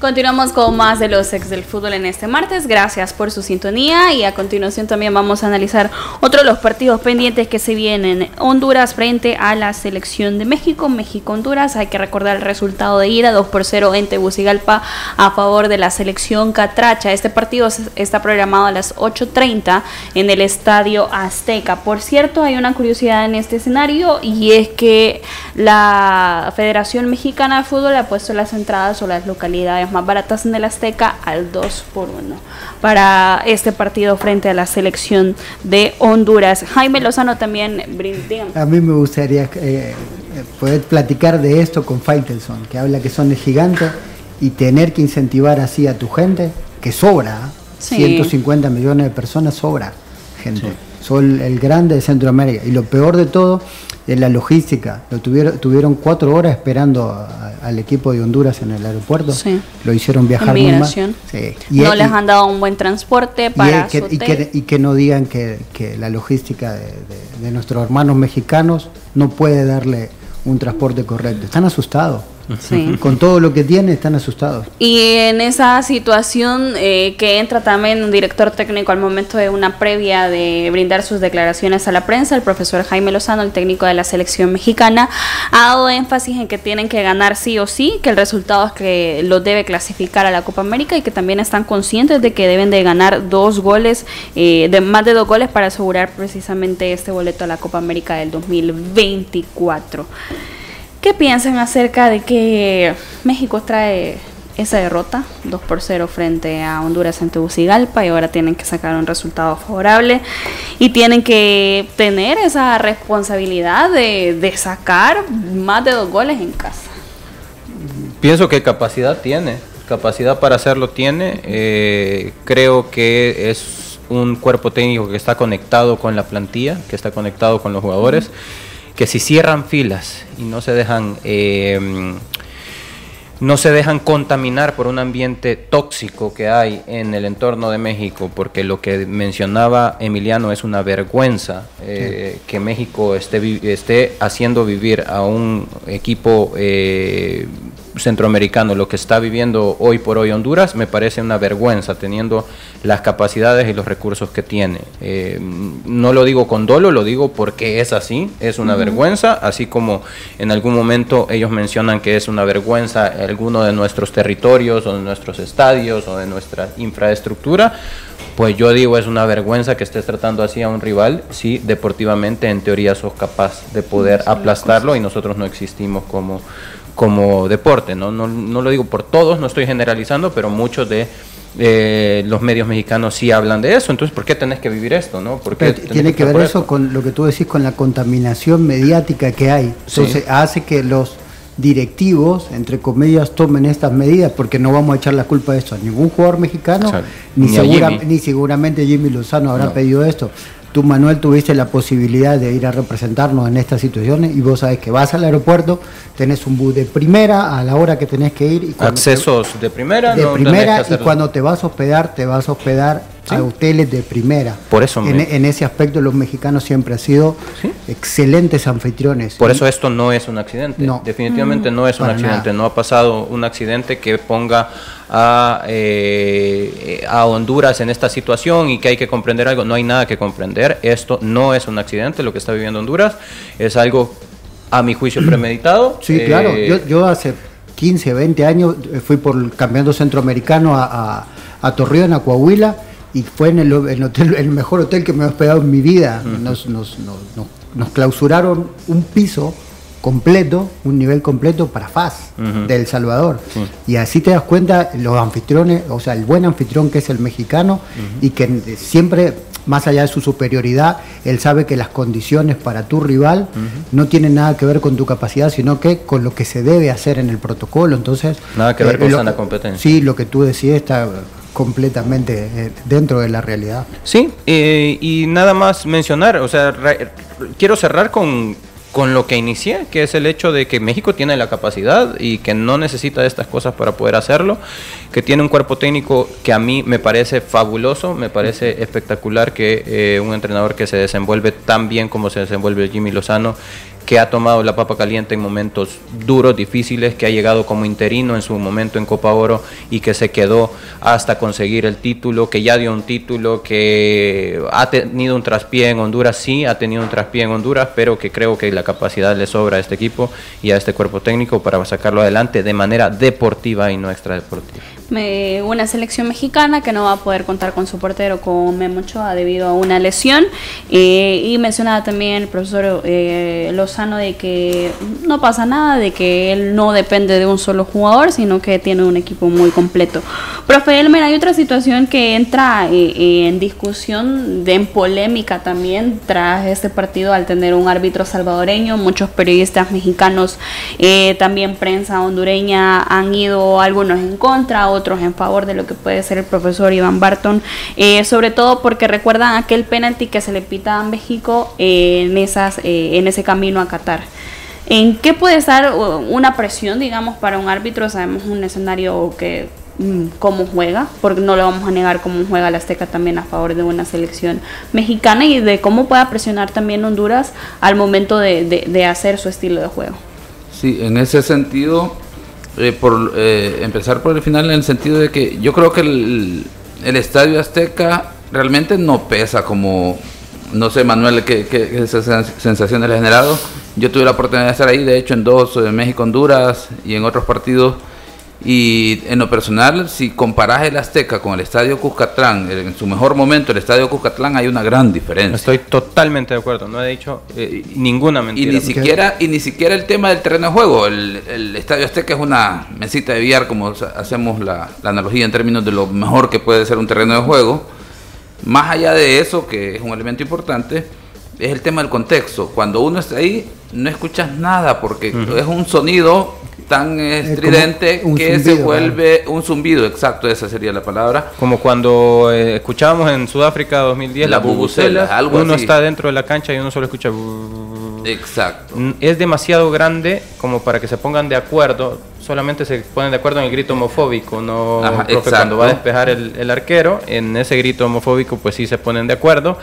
Continuamos con más de los ex del fútbol en este martes. Gracias por su sintonía y a continuación también vamos a analizar otro de los partidos pendientes que se vienen. Honduras frente a la selección de México. México-Honduras. Hay que recordar el resultado de ida 2 por 0 en Tegucigalpa a favor de la selección Catracha. Este partido está programado a las 8.30 en el Estadio Azteca. Por cierto, hay una curiosidad en este escenario y es que la Federación Mexicana de Fútbol ha puesto las entradas o las localidades más baratas en el Azteca al 2 por 1 para este partido frente a la selección de Honduras. Jaime Lozano también, dígame. A mí me gustaría eh, poder platicar de esto con Faitelson, que habla que son de gigantes y tener que incentivar así a tu gente, que sobra, Sí. 150 millones de personas sobra gente. Son el grande de Centroamérica. Y lo peor de todo es la logística. Lo tuvieron, tuvieron cuatro horas esperando a- al equipo de Honduras en el aeropuerto. Sí. Lo hicieron viajar muy mal. Sí. no y- les han dado un buen transporte y, para que, su y, que, y que no digan que, que la logística de, de- de nuestros hermanos mexicanos no puede darle un transporte correcto. Están asustados. Sí. Con todo lo que tienen, están asustados. Y en esa situación eh, que entra también un director técnico al momento de una previa de brindar sus declaraciones a la prensa, el profesor Jaime Lozano, el técnico de la selección mexicana, ha dado énfasis en que tienen que ganar sí o sí, que el resultado es que los debe clasificar a la Copa América y que también están conscientes de que deben de ganar dos goles, eh, de más de dos goles para asegurar precisamente este boleto a la Copa América del 2024. ¿Qué piensan acerca de que México trae esa derrota 2 por 0 frente a Honduras en Tegucigalpa y ahora tienen que sacar un resultado favorable y tienen que tener esa responsabilidad de, sacar más de dos goles en casa? Pienso que capacidad tiene, capacidad para hacerlo tiene. eh, creo que es un cuerpo técnico que está conectado con la plantilla, que está conectado con los jugadores, que si cierran filas y no se dejan eh, no se dejan contaminar por un ambiente tóxico que hay en el entorno de México, porque lo que mencionaba Emiliano es una vergüenza eh, que México esté, esté haciendo vivir a un equipo eh, centroamericano, lo que está viviendo hoy por hoy Honduras, me parece una vergüenza teniendo las capacidades y los recursos que tiene. Eh, no lo digo con dolo, lo digo porque es así, es una vergüenza, así como en algún momento ellos mencionan que es una vergüenza alguno de nuestros territorios o de nuestros estadios o de nuestra infraestructura. Pues yo digo, es una vergüenza que estés tratando así a un rival si deportivamente en teoría sos capaz de poder aplastarlo y nosotros no existimos como, como deporte. ¿no? No, no lo digo por todos, no estoy generalizando, pero muchos de eh, los medios mexicanos sí hablan de eso. Entonces, ¿por qué tenés que vivir esto? ¿no? ¿Por qué tiene que ver eso con lo que tú decís, con la contaminación mediática que hay. Sí. Entonces hace que los directivos, entre comillas, tomen estas medidas, porque no vamos a echar la culpa de esto a ningún jugador mexicano, ni, Ni a segura- Jimmy. ni seguramente Jimmy Lozano habrá No. pedido esto. Tú, Manuel, tuviste la posibilidad de ir a representarnos en estas situaciones y vos sabes que vas al aeropuerto, tenés un bus de primera a la hora que tenés que ir. Y te- Accesos de primera, de no primera y cuando te vas a hospedar, te vas a hospedar a hoteles de primera. Por eso me- en ese aspecto los mexicanos siempre han sido excelentes anfitriones. Por eso esto no es un accidente. No. Definitivamente Mm. no es un accidente. nada. No ha pasado un accidente que ponga a, eh, a Honduras en esta situación y que hay que comprender algo. No hay nada que comprender. Esto no es un accidente. Lo que está viviendo Honduras es algo, a mi juicio, premeditado. Sí, Eh, claro. Yo, yo hace 15, 20 años eh, fui por el campeonato centroamericano a, a, a Torreón, a Coahuila, y fue en el, el hotel, el mejor hotel que me he hospedado en mi vida. nos, nos, nos, nos- nos clausuraron un piso completo, un nivel completo para FAS Ujú. de El Salvador. Y así te das cuenta, los anfitriones, o sea, el buen anfitrión que es el mexicano y que eh, siempre, más allá de su superioridad, él sabe que las condiciones para tu rival no tienen nada que ver con tu capacidad, sino que con lo que se debe hacer en el protocolo. Entonces, Nada que ver con lo- sana competencia. Sí, lo que tú decías está completamente eh, dentro de la realidad. Sí, eh, y nada más mencionar, o sea, quiero cerrar con, con lo que inicié, que es el hecho de que México tiene la capacidad y que no necesita estas cosas para poder hacerlo, que tiene un cuerpo técnico que a mí me parece fabuloso, me parece espectacular que eh, un entrenador que se desenvuelve tan bien como se desenvuelve Jimmy Lozano, que ha tomado la papa caliente en momentos duros, difíciles, que ha llegado como interino en su momento en Copa Oro y que se quedó hasta conseguir el título, que ya dio un título, que ha tenido un traspié en Honduras, sí, ha tenido un traspié en Honduras, pero que creo que la capacidad le sobra a este equipo y a este cuerpo técnico para sacarlo adelante de manera deportiva y no extradeportiva. Una selección mexicana que no va a poder contar con su portero, con Memo Ochoa, debido a una lesión. Eh, y mencionaba también el profesor eh, Lozano de que no pasa nada, de que él no depende de un solo jugador, sino que tiene un equipo muy completo. Profe Elmer, hay otra situación que entra eh, en discusión, en polémica también, tras este partido al tener un árbitro salvadoreño. Muchos periodistas mexicanos, eh, también prensa hondureña, han ido algunos en contra, otros en favor de lo que puede ser el profesor Iván Barton, eh, sobre todo porque recuerdan aquel penalti que se le pita a México eh, en, esas, eh, en ese camino a Qatar. ¿En qué puede estar una presión, digamos, para un árbitro? Sabemos un escenario que mm, cómo juega, porque no lo vamos a negar cómo juega el Azteca también a favor de una selección mexicana y de cómo pueda presionar también Honduras al momento de, de- de hacer su estilo de juego. Sí, en ese sentido, eh, por eh, empezar por el final, en el sentido de que yo creo que el, el Estadio Azteca realmente no pesa como, no sé, Manuel, qué, qué- qué sens- sensaciones le ha generado. Yo tuve la oportunidad de estar ahí, de hecho, en dos, en México-Honduras y en otros partidos. Y en lo personal, si comparas el Azteca con el Estadio Cuscatlán, en su mejor momento, el Estadio Cuscatlán, hay una gran diferencia. Estoy totalmente de acuerdo, no he dicho eh, ninguna Y mentira. ni siquiera y ni siquiera el tema del terreno de juego. El, el Estadio Azteca es una mesita de billar, como hacemos la, la analogía en términos de lo mejor que puede ser un terreno de juego. Más allá de eso, que es un elemento importante, es el tema del contexto. Cuando uno está ahí, no escuchas nada porque es un sonido tan estridente que se vuelve un zumbido, exacto, esa sería la palabra. Como cuando eh, escuchábamos en Sudáfrica 2010 La bubucelas, bubucela, algo uno así. está dentro de la cancha y uno solo escucha. Exacto. Es demasiado grande como para que se pongan de acuerdo. Solamente se ponen de acuerdo en el grito homofóbico, no Ajá, profe, exacto. cuando va a despejar el, el arquero, en ese grito homofóbico pues sí se ponen de acuerdo.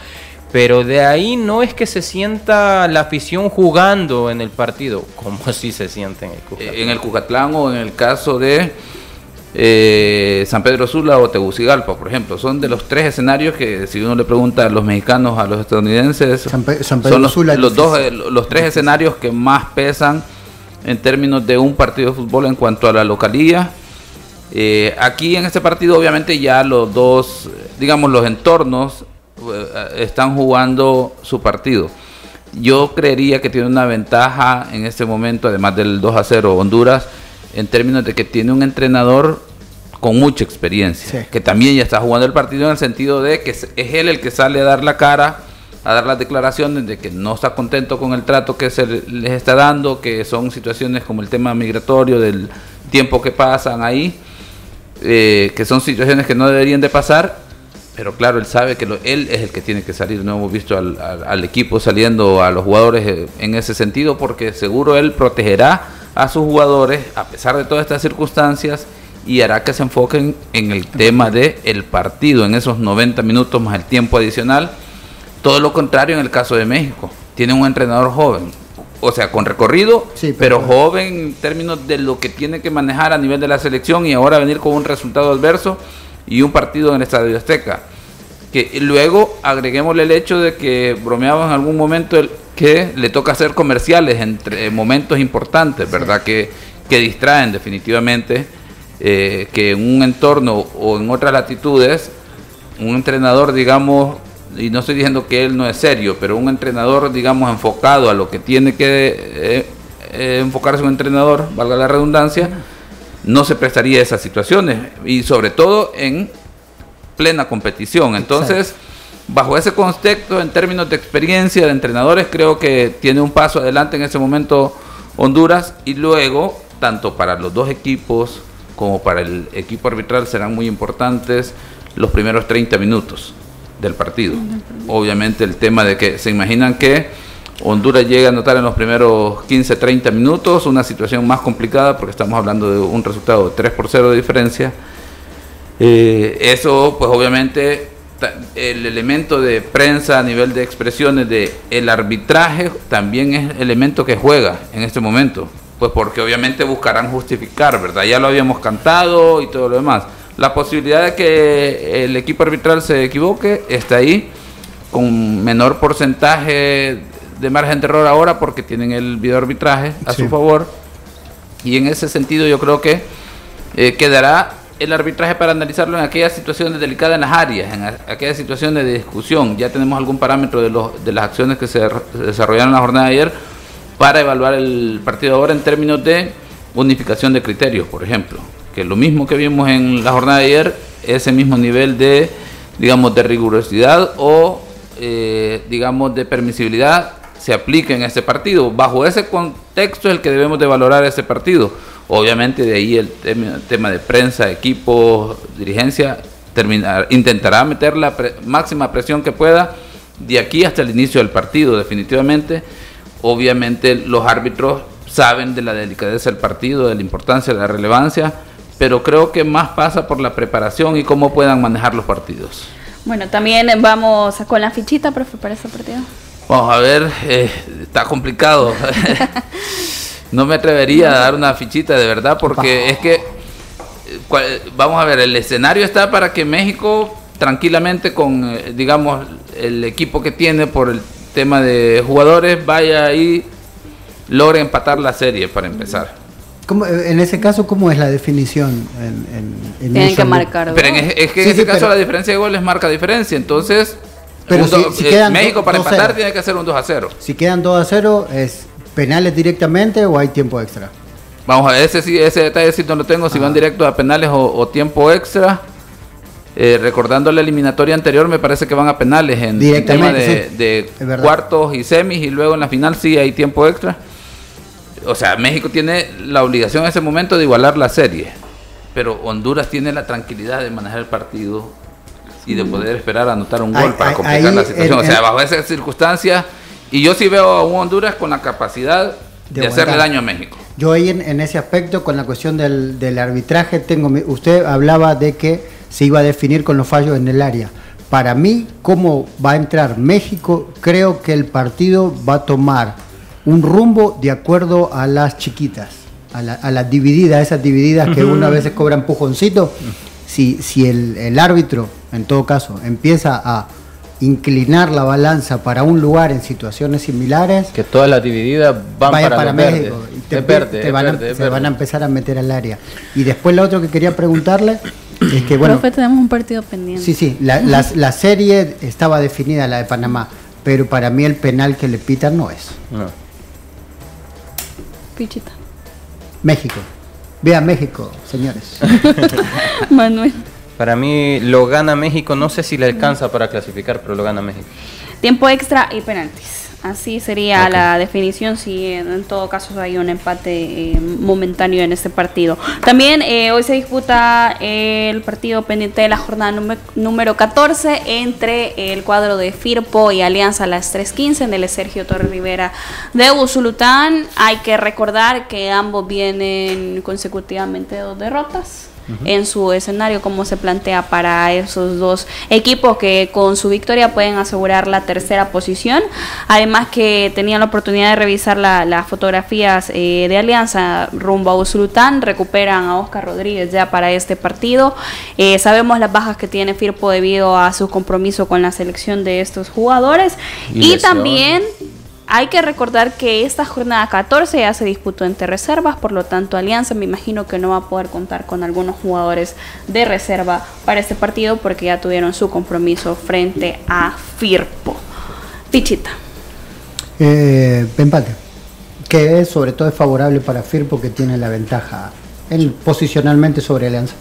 Pero de ahí no es que se sienta la afición jugando en el partido, como si se siente en el Cucatlán. En el Cucatlán o en el caso de eh, San Pedro Sula o Tegucigalpa, por ejemplo. Son de los tres escenarios que, si uno le pregunta a los mexicanos, a los estadounidenses, San Pe- San Pedro son los, Sula es los dos, eh, los tres escenarios que más pesan en términos de un partido de fútbol en cuanto a la localía. Eh, aquí en este partido, obviamente, ya los dos, digamos, los entornos eh, están jugando su partido. Yo creería que tiene una ventaja en este momento, además del 2 a 0 Honduras, en términos de que tiene un entrenador con mucha experiencia, Sí. que también ya está jugando el partido en el sentido de que es es él el que sale a dar la cara, a dar las declaraciones de que no está contento con el trato que se le- les está dando, que son situaciones como el tema migratorio, del tiempo que pasan ahí, eh, que son situaciones que no deberían de pasar, pero claro, él sabe que él es el que tiene que salir. No hemos visto al equipo saliendo, a los jugadores eh, en ese sentido, porque seguro él protegerá a sus jugadores a pesar de todas estas circunstancias y hará que se enfoquen en el tema del el partido, en esos 90 minutos más el tiempo adicional. Todo lo contrario en el caso de México. Tiene un entrenador joven, o sea, con recorrido, Sí, pero, pero- joven en términos de lo que tiene que manejar a nivel de la selección y ahora venir con un resultado adverso y un partido en el Estadio Azteca. Que luego agreguémosle el hecho de que bromeaba en algún momento el, que le toca hacer comerciales entre momentos importantes, ¿verdad? Que, que distraen definitivamente, eh, que en un entorno o en otras latitudes, un entrenador, digamos, y no estoy diciendo que él no es serio, pero un entrenador, digamos, enfocado a lo que tiene que eh, eh, enfocarse un entrenador, valga la redundancia, no se prestaría a esas situaciones y sobre todo en plena competición. Entonces, bajo ese contexto, en términos de experiencia de entrenadores, creo que tiene un paso adelante en ese momento Honduras y luego, tanto para los dos equipos como para el equipo arbitral serán muy importantes los primeros 30 minutos del partido. Obviamente el tema de que se imaginan que Honduras llega a anotar en los primeros 15, 30 minutos una situación más complicada porque estamos hablando de un resultado de 3 por 0 de diferencia. Eh, eso, pues obviamente, el elemento de prensa a nivel de expresiones de el arbitraje también es elemento que juega en este momento. Pues porque obviamente buscarán justificar, ¿verdad? Ya lo habíamos cantado y todo lo demás. La posibilidad de que el equipo arbitral se equivoque está ahí con menor porcentaje de margen de error ahora porque tienen el video arbitraje a Sí. su favor. Y en ese sentido yo creo que eh, quedará el arbitraje para analizarlo en aquellas situaciones delicadas en las áreas, en aquellas situaciones de discusión. Ya tenemos algún parámetro de, los, de las acciones que se desarrollaron en la jornada de ayer para evaluar el partido ahora en términos de unificación de criterios, por ejemplo. Que lo mismo que vimos en la jornada de ayer, ese mismo nivel de, digamos, de rigurosidad o, eh, digamos, de permisibilidad se aplique en este partido. Bajo ese contexto es el que debemos de valorar este partido. Obviamente de ahí el tema, tema de prensa, equipo, dirigencia, terminar, intentará meter la pre- máxima presión que pueda de aquí hasta el inicio del partido, definitivamente. Obviamente los árbitros saben de la delicadeza del partido, de la importancia, de la relevancia, pero creo que más pasa por la preparación y cómo puedan manejar los partidos. Bueno, también vamos con la fichita, profe, para este partido. Vamos a ver, eh, está complicado. no me atrevería a dar una fichita de verdad porque es que, eh, cual- vamos a ver, el escenario está para que México tranquilamente con, eh, digamos, el equipo que tiene por el tema de jugadores vaya ahí, logre empatar la serie para empezar. ¿Cómo- en ese caso, ¿cómo es la definición? En, en- en Tienen que marcar Pero en- gol. es que en sí, caso pero- la diferencia de goles marca diferencia, entonces Pero un si- do- si eh, quedan México para 2-0. empatar tiene que hacer un 2 a 0. Si quedan 2 a 0, ¿es penales directamente o hay tiempo extra? Vamos a ver, ese, sí, ese detalle sí no lo tengo, si van directo a penales o, o tiempo extra. Eh, recordando la eliminatoria anterior, me parece que van a penales en, en tema Directamente, de, sí. cuartos y semis y luego en la final sí hay tiempo extra. O sea, México tiene la obligación en ese momento de igualar la serie, pero Honduras tiene la tranquilidad de manejar el partido y de poder esperar a anotar un Ahí- gol para complicar ahí la situación. o sea, bajo esas circunstancias, y yo sí veo a un Honduras con la capacidad de, De hacerle daño a México. Yo ahí en, en ese aspecto, con la cuestión del, del arbitraje, tengo mi- usted hablaba de que se iba a definir con los fallos en el área, para mí, cómo va a entrar México, creo que el partido va a tomar un rumbo de acuerdo a las chiquitas, a, la- a las divididas, esas divididas que una vez cobra empujoncito. Si, si el, el árbitro, en todo caso, empieza a inclinar la balanza para un lugar en situaciones similares, Que todas las divididas van vaya para, para, México. verdes. te, verde, te van, a- verde, se van a empezar a meter al área. Y después lo otro que quería preguntarle es que, bueno, Profe, tenemos un partido pendiente. sí, sí, la, la- la serie estaba definida, la de Panamá, pero para mí el penal que le pitan no es. No. Pichita. México. Vea México, señores. Manuel. Para mí lo gana México, no sé si le alcanza para clasificar, pero lo gana México. Tiempo extra y penaltis. Así sería la definición si en, todo caso hay un empate eh, momentáneo en este partido. También eh, hoy se disputa el partido pendiente de la jornada número 14 entre el cuadro de Firpo y Alianza a las 3.15 en el Sergio Torres Rivera de Usulután. Hay que recordar que ambos vienen consecutivamente de dos derrotas en su escenario, como se plantea para esos dos equipos que con su victoria pueden asegurar la tercera posición. Además que tenían la oportunidad de revisar la- las fotografías eh, de Alianza rumbo a Usulután, recuperan a Oscar Rodríguez ya para este partido. Eh, sabemos las bajas que tiene Firpo debido a su compromiso con la selección de estos jugadores Y también hay que recordar que esta jornada 14 ya se disputó entre reservas, por lo tanto Alianza me imagino que no va a poder contar con algunos jugadores de reserva para este partido porque ya tuvieron su compromiso frente a Firpo. Pichita. Eh, empate. Que sobre todo es favorable para Firpo que tiene la ventaja en, posicionalmente sobre Alianza.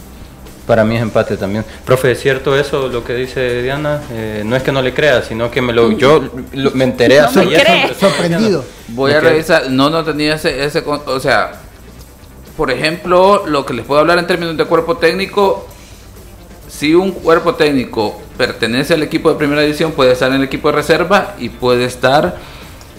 Para mí es empate también. Profe, ¿es cierto eso lo que dice Diana? Eh, no es que no le crea, sino que me lo, yo lo- me enteré No me cree. Sorprendido. Voy a revisar, no, no tenía ese, ese, o sea, por ejemplo, lo que les puedo hablar en términos de cuerpo técnico, si un cuerpo técnico pertenece al equipo de primera división, puede estar en el equipo de reserva y puede estar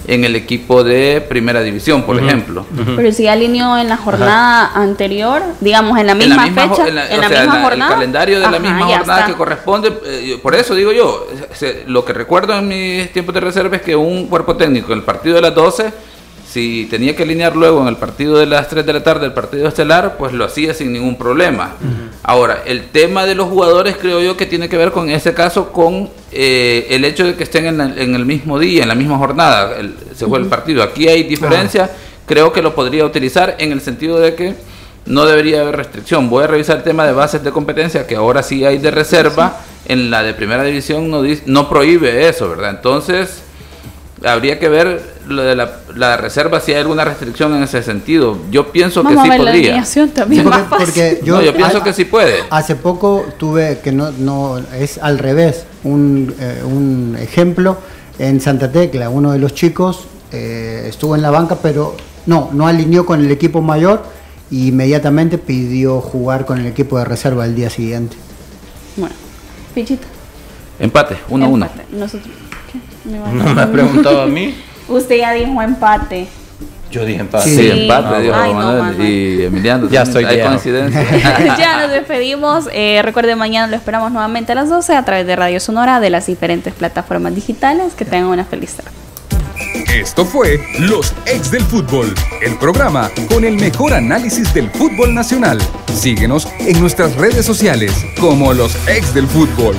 en el equipo de primera división, por ejemplo. Pero si alineó en la jornada anterior, digamos en la En misma, jo- fecha, en la- en o la sea, misma en la- jornada. El calendario de la misma jornada está. que corresponde. eh, por eso digo yo, se- lo que recuerdo en mis tiempos de reserva es que un cuerpo técnico en el partido de las 12, si tenía que alinear luego en el partido de las 3 de la tarde, el partido estelar, pues lo hacía sin ningún problema. Ahora, el tema de los jugadores creo yo que tiene que ver con ese caso con eh, el hecho de que estén en, el- en el mismo día, en la misma jornada, el- se juega el partido. Aquí hay diferencia, creo que lo podría utilizar en el sentido de que no debería haber restricción. Voy a revisar el tema de bases de competencia, que ahora sí hay de reserva. En la de primera división no, no prohíbe eso, ¿verdad? Entonces, habría que ver lo de la, la reserva si hay alguna restricción en ese sentido. Yo pienso Vamos que a sí ver la podría. alineación también porque, más fácil. porque Yo, yo pienso a- que sí puede. Hace poco tuve que no, no es al revés, un, eh, un ejemplo en Santa Tecla, uno de los chicos eh, estuvo en la banca, pero no, no alineó con el equipo mayor e inmediatamente pidió jugar con el equipo de reserva el día siguiente. Bueno, Pichita. Empate, 1 a 1. empate. Nosotros. No me ha preguntado a mí. Usted ya dijo empate. Yo dije empate. Sí. Empate, dijo Ay, no, Manuel. Manuel. y Emiliano. Ya estoy Hay coincidencia. ya nos despedimos. Eh, recuerden, mañana lo esperamos nuevamente a las 12 a través de Radio Sonora de las diferentes plataformas digitales. Que tengan una feliz tarde. Esto fue Los Ex del Fútbol, el programa con el mejor análisis del fútbol nacional. Síguenos en nuestras redes sociales como Los Ex del Fútbol.